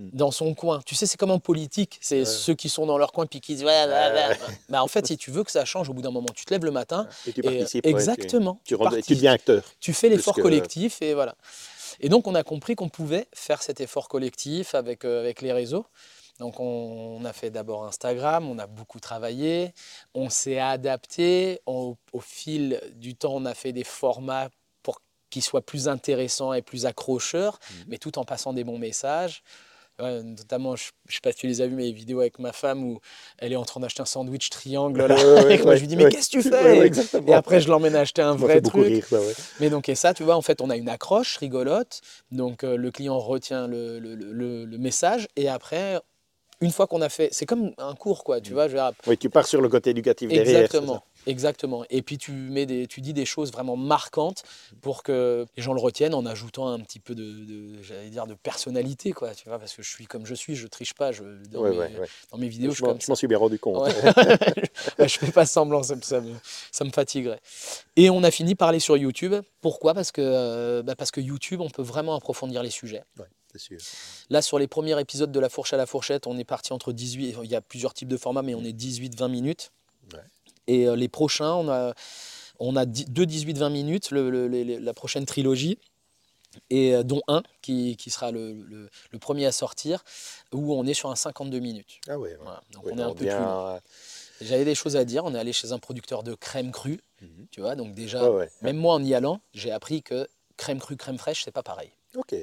Hmm. dans son coin, tu sais, c'est comme en politique, c'est Ouais. ceux qui sont dans leur coin puis qui disent. Bah, en fait, si tu veux que ça change, au bout d'un moment, tu te lèves le matin. Et tu et, participes. exactement. Tu, tu tu deviens acteur. Tu fais l'effort collectif et voilà. Et donc, on a compris qu'on pouvait faire cet effort collectif avec, euh, avec les réseaux. Donc, on, on a fait d'abord Instagram, on a beaucoup travaillé, on s'est adapté. On- au fil du temps, on a fait des formats pour qu'ils soient plus intéressants et plus accrocheurs, Mhm. mais tout en passant des bons messages. Ouais, notamment, je ne sais pas si tu les as vues, mes vidéos avec ma femme où elle est en train d'acheter un sandwich triangle. Là, Ouais, ouais, moi, je lui dis, mais qu'est-ce que tu fais? Et après, je l'emmène acheter un vrai truc. rire, ça, ouais. Mais donc, et ça, tu vois, en fait, on a une accroche rigolote. Donc, euh, le client retient le, le- le- le message. Et après, une fois qu'on a fait. C'est comme un cours, quoi. Tu Mm. vois, je Oui, tu pars sur le côté éducatif derrière. Exactement. Exactement. Et puis tu mets des, tu dis des choses vraiment marquantes pour que les gens le retiennent en ajoutant un petit peu de, de- j'allais dire, de personnalité, quoi. Tu vois, parce que je suis comme je suis, je triche pas. Je, dans, Ouais, mes, ouais, ouais. dans mes vidéos, je Je suis m'en comme je m'en suis bien rendu compte. Je fais pas semblant, ça, me- ça me, ça me fatiguerait. Et on a fini par aller sur YouTube. Pourquoi? Parce que, euh, bah, parce que YouTube, on peut vraiment approfondir les sujets. Sûr. Là, sur les premiers épisodes de La Fourche à la Fourchette, on est parti entre 18, il y a plusieurs types de formats, mais on est 18-20 minutes. Ouais. Et euh, les prochains, on a, on a deux 18-20 minutes, le- le- les- la prochaine trilogie, et euh, dont un qui, qui sera le, le- le premier à sortir, où on est sur un 52 minutes. Ah ouais. Voilà. Donc on est un peu plus long. J'avais des choses à dire. On est allé chez un producteur de crème crue, Mhm. tu vois. Donc déjà, Ouais, ouais. même moi en y allant, j'ai appris que crème crue, crème fraîche, c'est pas pareil. Ok.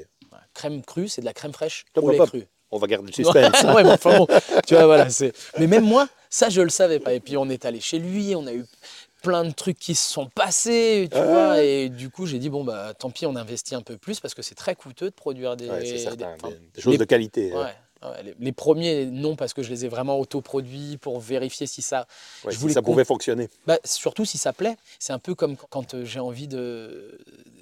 Crème crue, c'est de la crème fraîche au lait cru. On va garder le suspense. ouais, mais enfin bon, tu vois, voilà. c'est- Mais même moi, ça, je le savais pas. Et puis, on est allé chez lui, on a eu plein de trucs qui se sont passés, tu Ah. vois. Et du coup, j'ai dit, bon, bah, tant pis, on investit un peu plus parce que c'est très coûteux de produire des. Ouais, c'est des- certain. enfin, Des, des choses les- de qualité. ouais. Ouais, les, les premiers, non, parce que je les ai vraiment autoproduits pour vérifier si ça. Je si ça pouvait fonctionner. Bah, surtout si ça plaît. C'est un peu comme quand euh, j'ai envie de,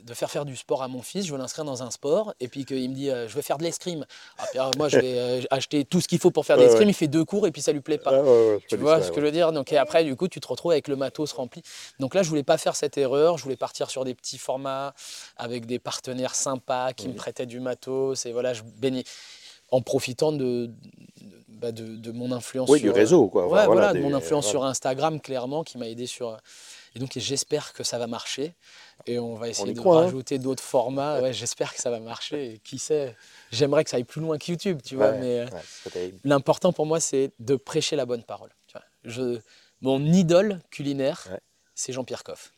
de faire faire du sport à mon fils. Je veux l'inscrire dans un sport et puis qu'il me dit euh, je veux faire de l'escrime. Ah, puis, alors, moi, je vais euh, acheter tout ce qu'il faut pour faire de l'escrime. ouais. Il fait deux cours et puis ça lui plaît pas. Ah, Tu vois ça, ce que je veux dire? Donc et après, du coup, tu te retrouves avec le matos rempli. Donc là, je voulais pas faire cette erreur. Je voulais partir sur des petits formats avec des partenaires sympas qui me prêtaient du matos. Et voilà, je baignais en profitant de, bah, de, de mon influence. Oui, sur, du réseau, quoi. Ouais, Enfin, voilà, de des- mon influence sur Instagram, clairement, qui m'a aidé sur. Et donc, j'espère que ça va marcher. Et on va essayer y de croit, hein. rajouter d'autres formats. Ouais, j'espère que ça va marcher. Et qui sait J'aimerais que ça aille plus loin que YouTube, tu vois. Ouais, Mais euh, ouais, l'important pour moi, c'est de prêcher la bonne parole. tu vois. Je, mon idole culinaire, c'est Jean-Pierre Coff.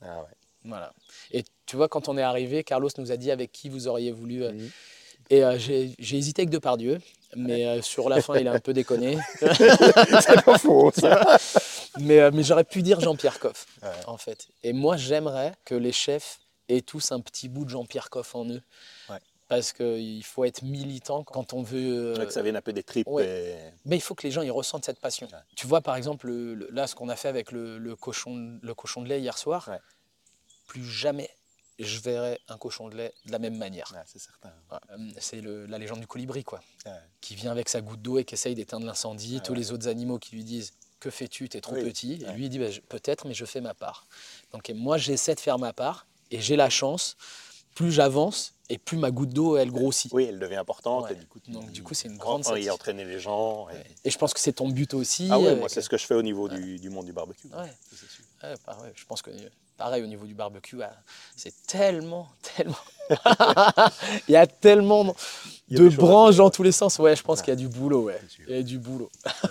Ah. Voilà. Et tu vois, quand on est arrivé, Carlos nous a dit avec qui vous auriez voulu. euh, Mhm. Et euh, j'ai hésité avec Depardieu, mais euh, sur la fin, il a un peu déconné. c'est pas faux, ça. Mais, euh, mais j'aurais pu dire Jean-Pierre Coff, Ouais. en fait. Et moi, j'aimerais que les chefs aient tous un petit bout de Jean-Pierre Coff en eux. Ouais. Parce qu'il faut être militant quand on veut. euh, que ça vienne un peu des tripes. ouais. et- Mais il faut que les gens ils ressentent cette passion. Ouais. Tu vois, par exemple, le- le- là, ce qu'on a fait avec le, le cochon, le cochon de lait hier soir, Ouais. plus jamais je verrai un cochon de lait de la même manière. C'est certain. Ouais, euh, C'est la légende du colibri, quoi. Qui vient avec sa goutte d'eau et qui essaye d'éteindre l'incendie. Tous ouais. les autres animaux qui lui disent Que fais-tu? T'es trop Oui. petit. Et lui, il dit Bah, Peut-être, mais je fais ma part. Donc, moi, j'essaie de faire ma part et j'ai la chance. Plus j'avance et plus ma goutte d'eau, elle grossit. Oui, elle devient importante. Ouais. et du coup, tu- Donc, du coup, c'est une grande en- y entraîner les gens. et- Ouais. Et je pense que c'est ton but aussi. Ah ouais, moi, c'est ce que je fais au niveau du, du monde du barbecue. Ouais. Ça, c'est sûr. Pareil, je pense que pareil au niveau du barbecue, ah, c'est tellement, tellement. Il y a tellement Il y a de branches dans tous les sens. Ouais, je pense Ouais. qu'il y a du boulot. Ouais. Il y a du boulot.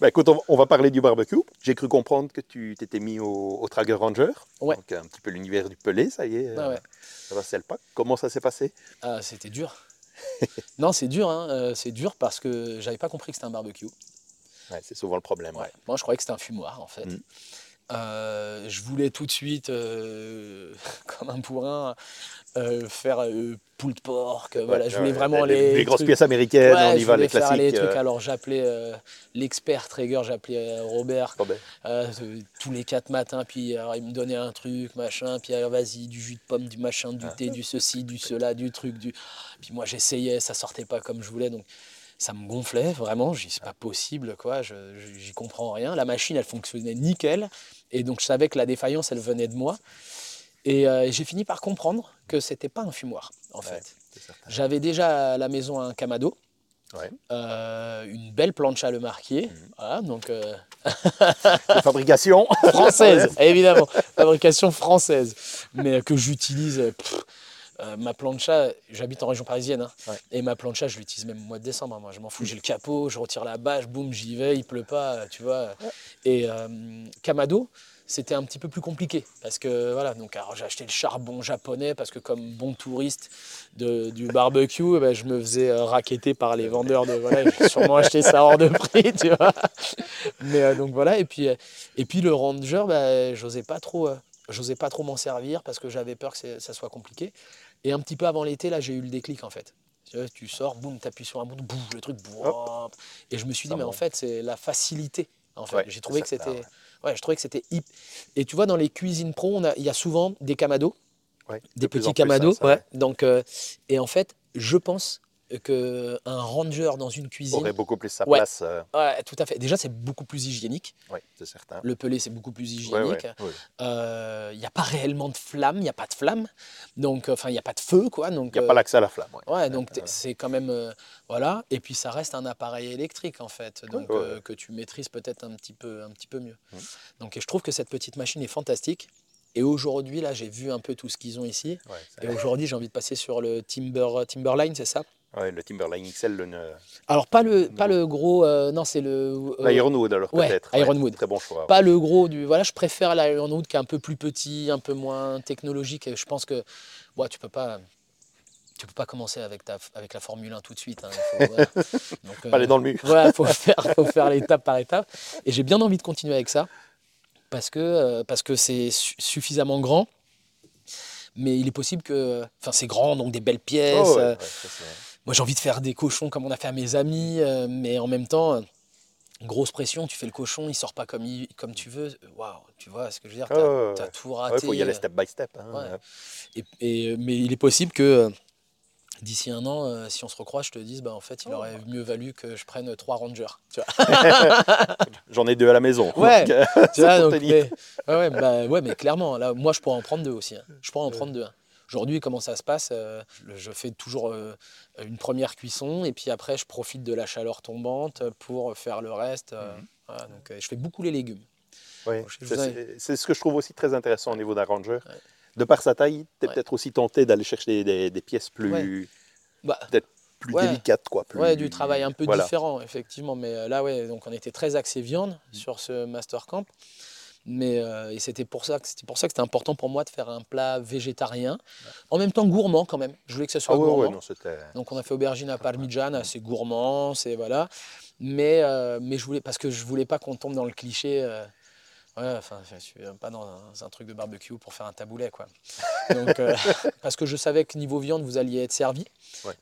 Bah, écoute, on, on va parler du barbecue. J'ai cru comprendre que tu t'étais mis au, au Trager Ranger. Ouais. Donc un petit peu l'univers du pelé, ça y est. Ouais, euh, ouais. Ça va, c'est le pas. Comment ça s'est passé? Ah, c'était dur. non, c'est dur. Hein. euh, C'est dur parce que j'avais pas compris que c'était un barbecue. Ouais, C'est souvent le problème. Ouais. Moi, je croyais que c'était un fumoir en fait. Mm. Euh, je voulais tout de suite, euh, comme un bourrin, euh, faire euh, poule de porc. voilà, je voulais vraiment les, les, les grosses trucs- pièces américaines, Ouais, on y va, les faire classiques. les trucs. Alors j'appelais l'expert Traeger, j'appelais Robert Robert. tous les quatre matins. Puis alors, il me donnait un truc, machin. Puis vas-y, du jus de pomme, du machin, du Ah. thé, du ceci, du cela, du truc. Du... Puis moi j'essayais, ça sortait pas comme je voulais. Donc ça me gonflait vraiment. Je dis c'est pas possible quoi. J'y comprends rien. La machine elle fonctionnait nickel. Et donc je savais que la défaillance elle venait de moi. Et euh, j'ai fini par comprendre que c'était pas un fumoir en Ouais. fait. J'avais déjà à la maison un Kamado, Ouais. euh, une belle planche à le marquer, Mhm. voilà, donc euh, fabrication. française, évidemment, fabrication française, mais que j'utilise. Euh, ma plancha, j'habite en région parisienne, hein, Ouais. et ma plancha, je l'utilise même au mois de décembre. hein, moi, je m'en fous, j'ai le capot, je retire la bâche, boum, j'y vais, il pleut pas, euh, tu vois. Et euh, Kamado, c'était un petit peu plus compliqué parce que voilà, donc alors j'ai acheté le charbon japonais parce que comme bon touriste de- du barbecue, eh ben, je me faisais euh, racketter par les vendeurs de voilà, j'ai sûrement acheté ça hors de prix, tu vois. Mais euh, donc voilà, et puis euh, et puis le Ranger, bah, j'osais pas trop, j'osais pas trop m'en servir parce que j'avais peur que ça soit compliqué. Et un petit peu avant l'été, là, j'ai eu le déclic en fait. Tu sors, boum, t'appuies sur un bouton, boum, le truc, boum. et je me suis dit, mais en fait, c'est la facilité. En fait, Ouais, j'ai trouvé que c'était, ouais, je trouvais que c'était hip. Et tu vois, dans les cuisines pro, on a- il y a souvent des camados, Ouais, des petits plus, camados. ouais. Donc, euh, et en fait, je pense que un ranger dans une cuisine, aurait beaucoup plus sa Ouais. place. euh, ouais, tout à fait. Déjà, c'est beaucoup plus hygiénique. ouais, c'est certain. Le pelé, c'est beaucoup plus hygiénique. ouais. Euh, Il n'y a pas réellement de flamme, il n'y a pas de flamme, donc enfin il n'y a pas de feu quoi. Donc Il n'y a euh, pas l'accès à la flamme. ouais. Donc c'est quand même euh, voilà. Et puis ça reste un appareil électrique en fait, donc euh, que tu maîtrises peut-être un petit peu, un petit peu mieux. Donc et je trouve que cette petite machine est fantastique. Et aujourd'hui là, j'ai vu un peu tout ce qu'ils ont ici. Ouais, Et aujourd'hui, j'ai envie de passer sur le Timber Timberline, c'est ça? Ouais, le Timberline XL, le ne- Alors pas le pas le gros, euh, non c'est le euh, l'Ironwood alors ouais, peut-être. Ironwood. Très bon choix. pas le gros du. Voilà, je préfère l'Ironwood qui est un peu plus petit, un peu moins technologique. Et je pense que ouais, tu peux pas. Tu peux pas commencer avec, ta, avec la Formule 1 tout de suite. hein, faut, voilà. Donc, aller euh, dans le mur. voilà, faut faire, faut faire l'étape par étape. Et j'ai bien envie de continuer avec ça parce que euh, parce que c'est su- suffisamment grand. Mais il est possible que, enfin, c'est grand, donc des belles pièces. Oh, ouais, moi j'ai envie de faire des cochons comme on a fait à mes amis, euh, mais en même temps, euh, grosse pression, tu fais le cochon, il sort pas comme, il- comme tu veux. Waouh, tu vois ce que je veux dire Ah T'as ouais. tout Il raté. faut y aller euh, step by step. hein. ouais. Et, et- mais il est possible que d'ici un an, euh, si on se recroise, je te dise, bah, en fait, il Oh. aurait mieux valu que je prenne trois rangers. J'en ai deux à la maison. Ouais. donc, euh, Tu vois, donc, mais, ouais, ouais, bah, ouais, mais clairement, là, moi, je pourrais en prendre deux aussi. hein. Je pourrais en prendre deux. hein. Aujourd'hui, comment ça se passe euh, Je fais toujours euh, une première cuisson et puis après, je profite de la chaleur tombante pour faire le reste. euh, Mhm. voilà, donc, je fais beaucoup les légumes. C'est- ce que je trouve aussi très intéressant au niveau d'un ranger. Ouais. De par sa taille, tu es Ouais. peut-être aussi tenté d'aller chercher des, des- des pièces plus, Bah, plus Ouais. délicates. Quoi, plus, Ouais, du travail un peu voilà. différent, effectivement. Mais là, ouais, donc on était très axé viande Mm. sur ce master camp. Mais euh, et c'était pour ça que c'était pour ça que c'était important pour moi de faire un plat végétarien, en même temps gourmand quand même. Je voulais que ce soit Ah gourmand. ouais, non, c'était... Donc on a fait aubergine à parmigiana, c'est gourmand, c'est voilà. Mais euh, mais je voulais parce que je voulais pas qu'on tombe dans le cliché. euh, ouais, enfin, je suis pas dans un, un truc de barbecue pour faire un taboulet quoi. Donc euh, parce que je savais que niveau viande vous alliez être servi.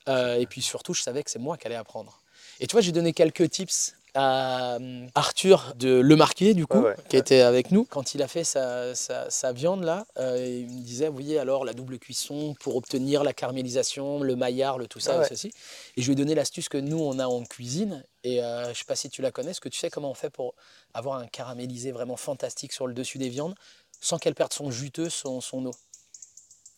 Et puis surtout je savais que c'est moi qui allais apprendre. Et tu vois j'ai donné quelques tips à euh, Arthur de Le du coup Ouais, ouais, qui ouais. était avec nous quand il a fait sa, sa- sa viande là. euh, il me disait oui alors la double cuisson pour obtenir la caramélisation, le maillard, le tout ça, ouais. ceci. Et je lui ai donné l'astuce que nous, on a en cuisine. Et euh, je sais pas si tu la connais. Est-ce que tu sais comment on fait pour avoir un caramélisé vraiment fantastique sur le dessus des viandes sans qu'elle perde son juteux, son, son eau?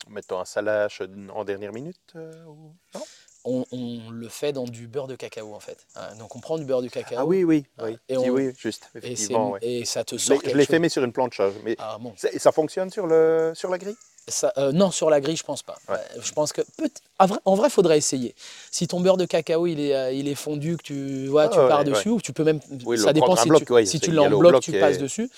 Mettons un salage en dernière minute euh, ou- non? On, on le fait dans du beurre de cacao en fait. Ah, donc on prend du beurre de cacao. Ah oui, oui, oui. Et on- oui, juste, Et, ouais. et ça te sort l'ai- je l'ai fait, mais sur une planche. Mais Ah bon. ça fonctionne sur, le, sur la grille? Ça, euh, non, sur la grille, je pense pas. Ouais. Ouais, je pense que peut en vrai, faudrait essayer. Si ton beurre de cacao il est, euh, il est fondu, que tu, ouais, tu Ah pars ouais. dessus, ou tu peux même. Oui, ça dépend si bloc, tu, si tu y l'as aller en au bloc, bloc tu et- passes dessus.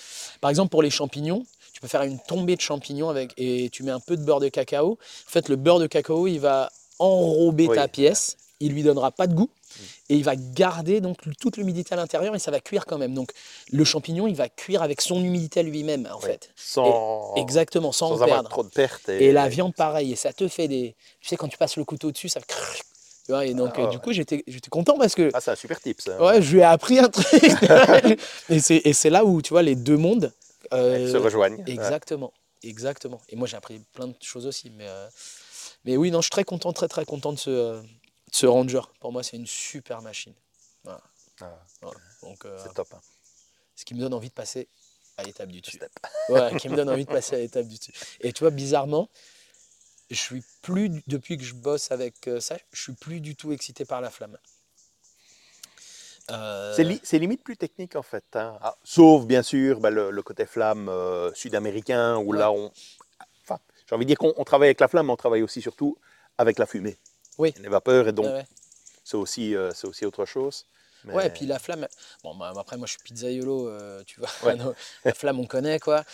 Par exemple, pour les champignons, tu peux faire une tombée de champignons avec et tu mets un peu de beurre de cacao. En fait, le beurre de cacao, il va enrober Oui. ta pièce. Il lui donnera pas de goût. Et il va garder donc toute l'humidité à l'intérieur et ça va cuire quand même. Donc le champignon, il va cuire avec son humidité à lui-même en Oui. fait. Sans, Exactement, sans, avoir perdre. trop de pertes. Et, Et la viande, pareil. Et ça te fait des. Tu sais, quand tu passes le couteau dessus, ça. Tu vois, et donc, Ah euh, ouais. du coup, j'étais content parce que. Ah, c'est un super tip, ça. Ouais, je lui ai appris un truc. et c'est et c'est là où, tu vois, les deux mondes. euh, se rejoignent. Ouais. exactement. Exactement. Et moi, j'ai appris plein de choses aussi. Mais, euh, mais oui, non, je suis très content, très, très content de ce, euh, de ce Ranger. Pour moi, c'est une super machine. Ah, Voilà. Donc, euh, c'est top. hein. ce qui me donne envie de passer à l'étape du dessus. Ouais, qui me donne envie de passer à l'étape du dessus. Et tu vois, bizarrement, je suis plus, depuis que je bosse avec euh, ça, je suis plus du tout excité par la flamme. Euh, C'est li- c'est limite plus technique en fait. hein. Ah, sauf bien sûr bah, le, le côté flamme euh, sud-américain où Ouais. là on. J'ai envie de dire qu'on on travaille avec la flamme, mais on travaille aussi surtout avec la fumée. Oui. Les vapeurs et donc ouais, ouais. c'est aussi, euh, aussi autre chose. Mais- Ouais, et puis la flamme. Bon, bah, après, moi, je suis pizzaiolo, euh, tu vois. Ouais. La flamme, on connaît, quoi.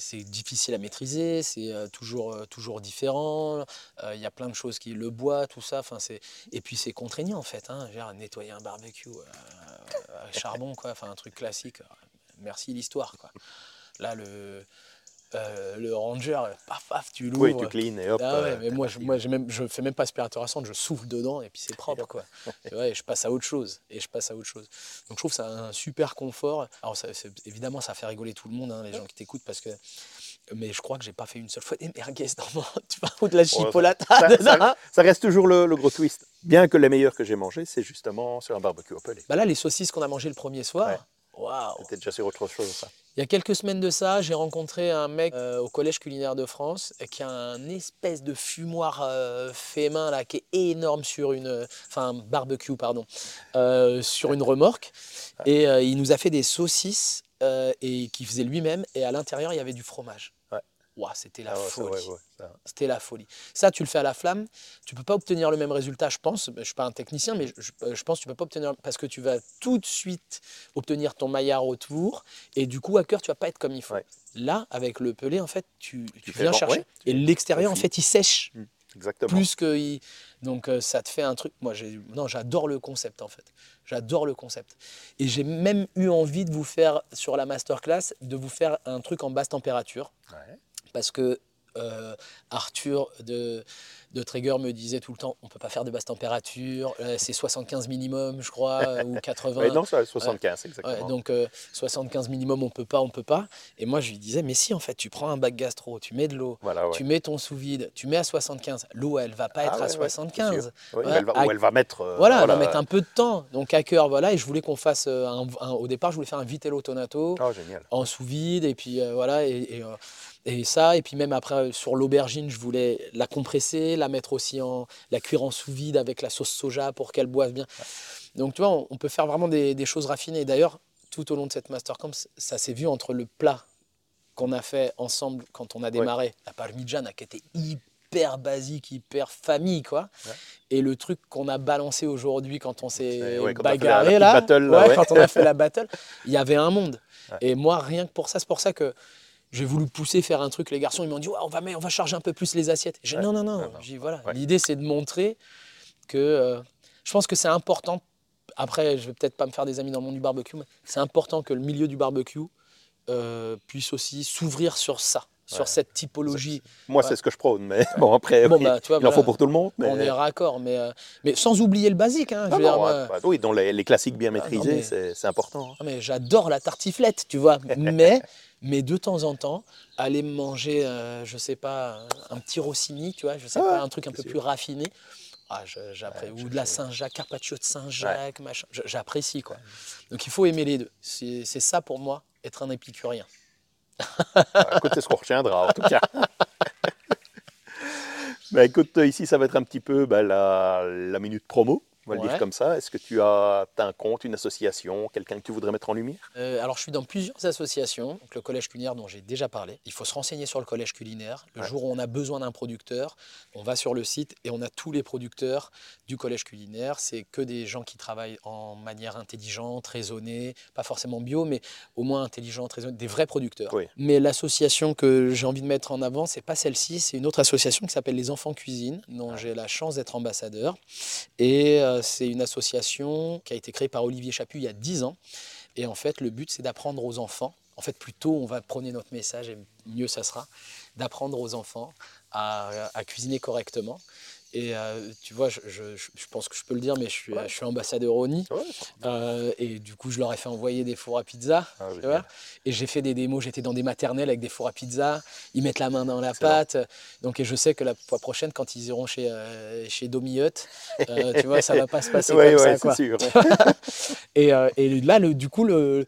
C'est difficile à maîtriser, c'est euh, toujours, euh, toujours différent. Il y a plein de choses qui. Le bois, tout ça. Enfin, c'est. Et puis, c'est contraignant, en fait. Hein, nettoyer un barbecue à charbon, quoi. Enfin, un truc classique. Merci l'histoire, quoi. Là, le. Euh, le ranger, paf, paf, tu l'ouvres. Oui, tu clean et hop. Ah ouais, euh, mais moi, je, moi j'ai même, je fais même pas aspirateur à cendre, je souffle dedans et puis c'est propre, quoi. Tu vois, et je passe à autre chose, et je passe à autre chose. Donc je trouve ça un super confort. Alors ça, évidemment, ça fait rigoler tout le monde, hein, les gens qui t'écoutent, parce que. Mais je crois que j'ai pas fait une seule fois des merguez dans mon, tu vois, ou de la chipolata. ça, dedans. ça- ça reste toujours le, le gros twist. Bien que les meilleurs que j'ai mangés, c'est justement sur un barbecue au pelé. Bah là, les saucisses qu'on a mangées le premier soir. Waouh! C'était déjà sur autre chose, ça. Il y a quelques semaines de ça, j'ai rencontré un mec euh, au Collège culinaire de France euh, qui a un espèce de fumoir euh, fait main là, qui est énorme sur une. Enfin, barbecue, pardon, sur une remorque. Et il nous a fait des saucisses et qu'il faisait lui-même. Et à l'intérieur, il y avait du fromage. Ouais. Ouah, c'était la Ah ouais, folie. ouais, ouais, ça. C'était la folie. Ça, tu le fais à la flamme, tu peux pas obtenir le même résultat, je pense. Je suis pas un technicien, mais je, pense que tu peux pas obtenir parce que tu vas tout de suite obtenir ton maillard autour et du coup à cœur tu vas pas être comme il faut. Là, avec le pelé, en fait, tu, tu fais viens bon, chercher et l'extérieur en fait il sèche Exactement. plus que il- donc euh, ça te fait un truc. Moi, non, j'adore le concept en fait. J'adore le concept. Et j'ai même eu envie de vous faire sur la masterclass de vous faire un truc en basse température Ouais. Parce que Euh, Arthur de, de Traeger me disait tout le temps on peut pas faire de basse température, euh, c'est 75 minimum, je crois, euh, ou 80. Ouais, non, ça, 75, exactement. Donc euh, 75 minimum, on peut pas, on peut pas. Et moi, je lui disais, mais si, en fait, tu prends un bac gastro, tu mets de l'eau, Voilà, ouais. tu mets ton sous-vide, tu mets à 75. L'eau, elle va pas être Ah ouais, à ouais, c'est 75. sûr. Oui, Ouais, elle va, à- ou elle va mettre. euh, Voilà, elle va mettre un peu de temps. Donc à cœur, voilà. Et je voulais qu'on fasse euh, un, un- au départ, je voulais faire un vitello tonato Oh, génial. en sous vide et puis euh, voilà et, et, euh, et ça et puis même après euh, sur l'aubergine je voulais la compresser la mettre aussi en la cuire en sous vide avec la sauce soja pour qu'elle boive bien. Donc tu vois on, on peut faire vraiment des, des choses raffinées. D'ailleurs tout au long de cette mastercamp ça s'est vu entre le plat qu'on a fait ensemble quand on a démarré la parmigiana qui était hyper basique hyper famille quoi Ouais. et le truc qu'on a balancé aujourd'hui quand on s'est ouais, la- la bagarré là, battle, quand on a fait la battle il y avait un monde. Et moi, rien que pour ça, c'est pour ça que j'ai voulu pousser, faire un truc. Les garçons, ils m'ont dit Ouais, on, va, on va charger un peu plus les assiettes. J'ai dit Ouais. Non, non, non. Non, non. J'ai dit, voilà. Ouais. L'idée, c'est de montrer que. euh, je pense que c'est important. Après, je vais peut-être pas me faire des amis dans le monde du barbecue, mais c'est important que le milieu du barbecue euh, puisse aussi s'ouvrir sur ça, sur cette typologie. Moi, Ouais. c'est ce que je prône, mais bon, après, Bon, bah, tu vois, il en faut pour tout le monde. Mais... On est raccord, mais, euh, mais sans oublier le basique. hein, je Non, veux dire, non, ouais, bah, oui, dans les, les classiques bien Ah, maîtrisés, c'est important. hein. Ah, mais j'adore la tartiflette, tu vois. Mais, mais de temps en temps, aller manger, euh, je sais pas, un petit rossini, tu vois, je sais Ah ouais, pas, un truc un peu sûr. plus raffiné. Ah, Ouais, ou de la Saint-Jacques, carpaccio de Saint-Jacques, machin. J'apprécie, quoi. Donc il faut aimer les deux. C'est ça pour moi, être un épicurien. Écoute, c'est ce qu'on retiendra, en tout cas. Bah, écoute, ici, ça va être un petit peu bah, la, la minute promo, on va le dire comme ça. Est-ce que tu as, un compte, une association, quelqu'un que tu voudrais mettre en lumière? Euh, alors, je suis dans plusieurs associations. Donc, le collège culinaire dont j'ai déjà parlé. Il faut se renseigner sur le collège culinaire. Le Ouais. jour où on a besoin d'un producteur, on va sur le site et on a tous les producteurs du collège culinaire. C'est que des gens qui travaillent en manière intelligente, raisonnée, pas forcément bio, mais au moins intelligente, raisonnée, des vrais producteurs. Oui. Mais l'association que j'ai envie de mettre en avant, c'est pas celle-ci, c'est une autre association qui s'appelle les Enfants Cuisine, dont j'ai la chance d'être ambassadeur. Et euh, c'est une association qui a été créée par Olivier Chaput il y a 10 ans. Et en fait, le but, c'est d'apprendre aux enfants. En fait, plus tôt on va prôner notre message, et mieux ça sera, d'apprendre aux enfants à cuisiner correctement. Et euh, tu vois, je, je- je pense que je peux le dire, mais je suis, Ouais. je suis ambassadeur ONI. Ouais, Euh, et du coup, je leur ai fait envoyer des fours à pizza. Ah, tu génial. vois. Et j'ai fait des démos, j'étais dans des maternelles avec des fours à pizza. Ils mettent la main dans la pâte. Donc, et je sais que la fois prochaine, quand ils iront chez, euh, chez Domi Hut, euh, tu vois, ça va pas se passer Ouais, comme ça. Quoi. c'est sûr. Et, et là, le, du coup, le,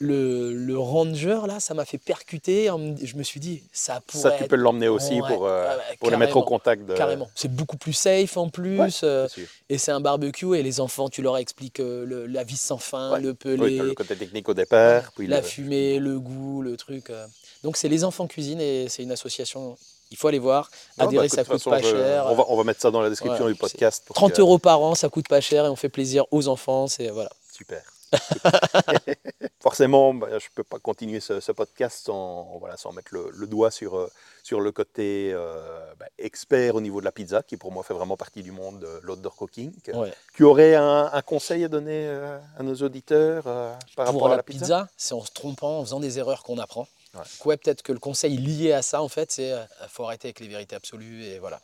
le, le ranger, là, ça m'a fait percuter. Je me suis dit, ça pourrait Ça, tu peux l'emmener aussi Ouais, pour, euh, pour les mettre au contact de. Carrément. C'est beaucoup plus safe en plus. Ouais, euh, et c'est un barbecue. Et les enfants, tu leur expliques euh, le- la vis sans fin, Ouais. le Oui, pelé, t'as le côté technique au départ. Puis la le- fumée, le goût, le truc. euh. Donc, c'est les enfants cuisine et c'est une association. Il faut aller voir. Non, bah, Adhérer, écoute, ça coûte façon, pas je- cher. On va, on va mettre ça dans la description du podcast. pour 30 que- euros par an, ça coûte pas cher et on fait plaisir aux enfants. C'est voilà. Super. Forcément, bah, je ne peux pas continuer ce, ce podcast sans, voilà, sans mettre le, le doigt sur, euh, sur le côté euh, bah, expert au niveau de la pizza, qui pour moi fait vraiment partie du monde de l'outdoor cooking. Ouais. Tu aurais un, un conseil à donner euh, à nos auditeurs euh, par pour rapport la, à la pizza, pizza, c'est en se trompant, en faisant des erreurs qu'on apprend. Ouais. Donc ouais, peut-être que le conseil lié à ça, en fait, c'est euh, faut arrêter avec les vérités absolues et voilà.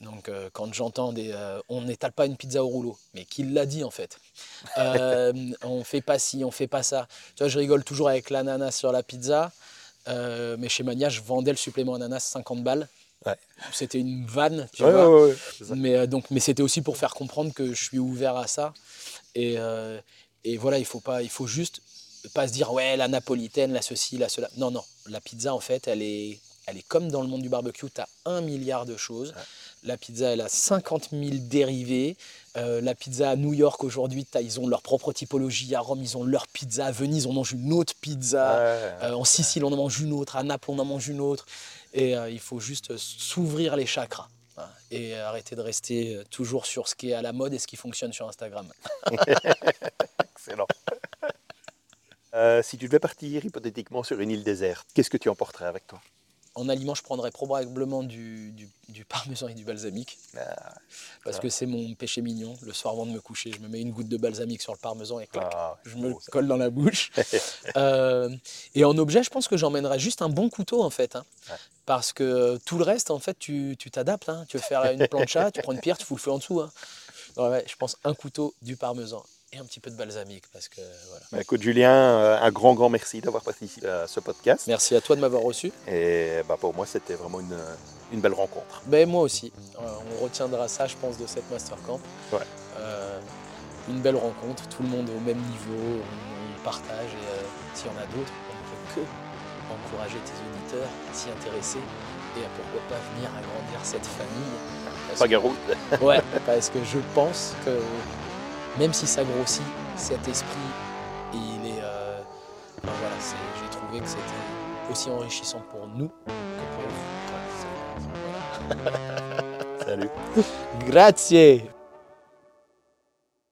Donc euh, quand j'entends des, euh, on n'étale pas une pizza au rouleau, mais qui l'a dit en fait. Euh, on fait pas ci, on fait pas ça. Tu vois, je rigole toujours avec l'ananas sur la pizza, mais chez Mania, je vendais le supplément ananas 50 balles. Ouais. C'était une vanne, tu vois. Mais, donc, mais c'était aussi pour faire comprendre que je suis ouvert à ça. Et, et voilà, il faut, pas, il faut juste pas se dire, ouais, la napolitaine, la ceci, la cela. Non, non. La pizza, en fait, elle est, elle est comme dans le monde du barbecue. Tu as un milliard de choses. La pizza, elle a 50 000 dérivés. Euh, la pizza à New York, aujourd'hui, ils ont leur propre typologie. À Rome, ils ont leur pizza. À Venise, on mange une autre pizza. Ouais, Euh, en Sicile, on en mange une autre. À Naples, on en mange une autre. Et euh, il faut juste s'ouvrir les chakras. hein, Et arrêter de rester toujours sur ce qui est à la mode et ce qui fonctionne sur Instagram. Excellent. Euh, si tu devais partir hypothétiquement sur une île déserte, qu'est-ce que tu emporterais avec toi? En aliment, je prendrais probablement du, du, du parmesan et du balsamique. Ah, Parce que c'est mon péché mignon. Le soir avant de me coucher, je me mets une goutte de balsamique sur le parmesan et clac, ah, je me beau, ça. colle dans la bouche. Euh, et en objet, je pense que j'emmènerais juste un bon couteau en fait. hein. Ouais. Parce que tout le reste, en fait, tu tu t'adaptes. hein. Tu veux faire une plancha, tu prends une pierre, tu fous le feu en dessous. hein. Ouais, je pense un couteau, du parmesan et un petit peu de balsamique. Parce que, voilà. Bah, écoute, Julien, euh, un grand, grand merci d'avoir participé à ce podcast. Merci à toi de m'avoir reçu. Et bah, pour moi, c'était vraiment une, une belle rencontre. Ben, moi aussi. Euh, on retiendra ça, je pense, de cette Master Camp. Ouais. Euh, une belle rencontre, tout le monde au même niveau, on, on partage. Et euh, s'il y en a d'autres, on ne peut que encourager tes auditeurs à s'y intéresser et à pourquoi pas venir agrandir cette famille. Parce que-. Ouais, parce que je pense que même si ça grossit, cet esprit, il est. euh, enfin, voilà, c'est- j'ai trouvé que c'était aussi enrichissant pour nous que pour vous. Salut. Grazie!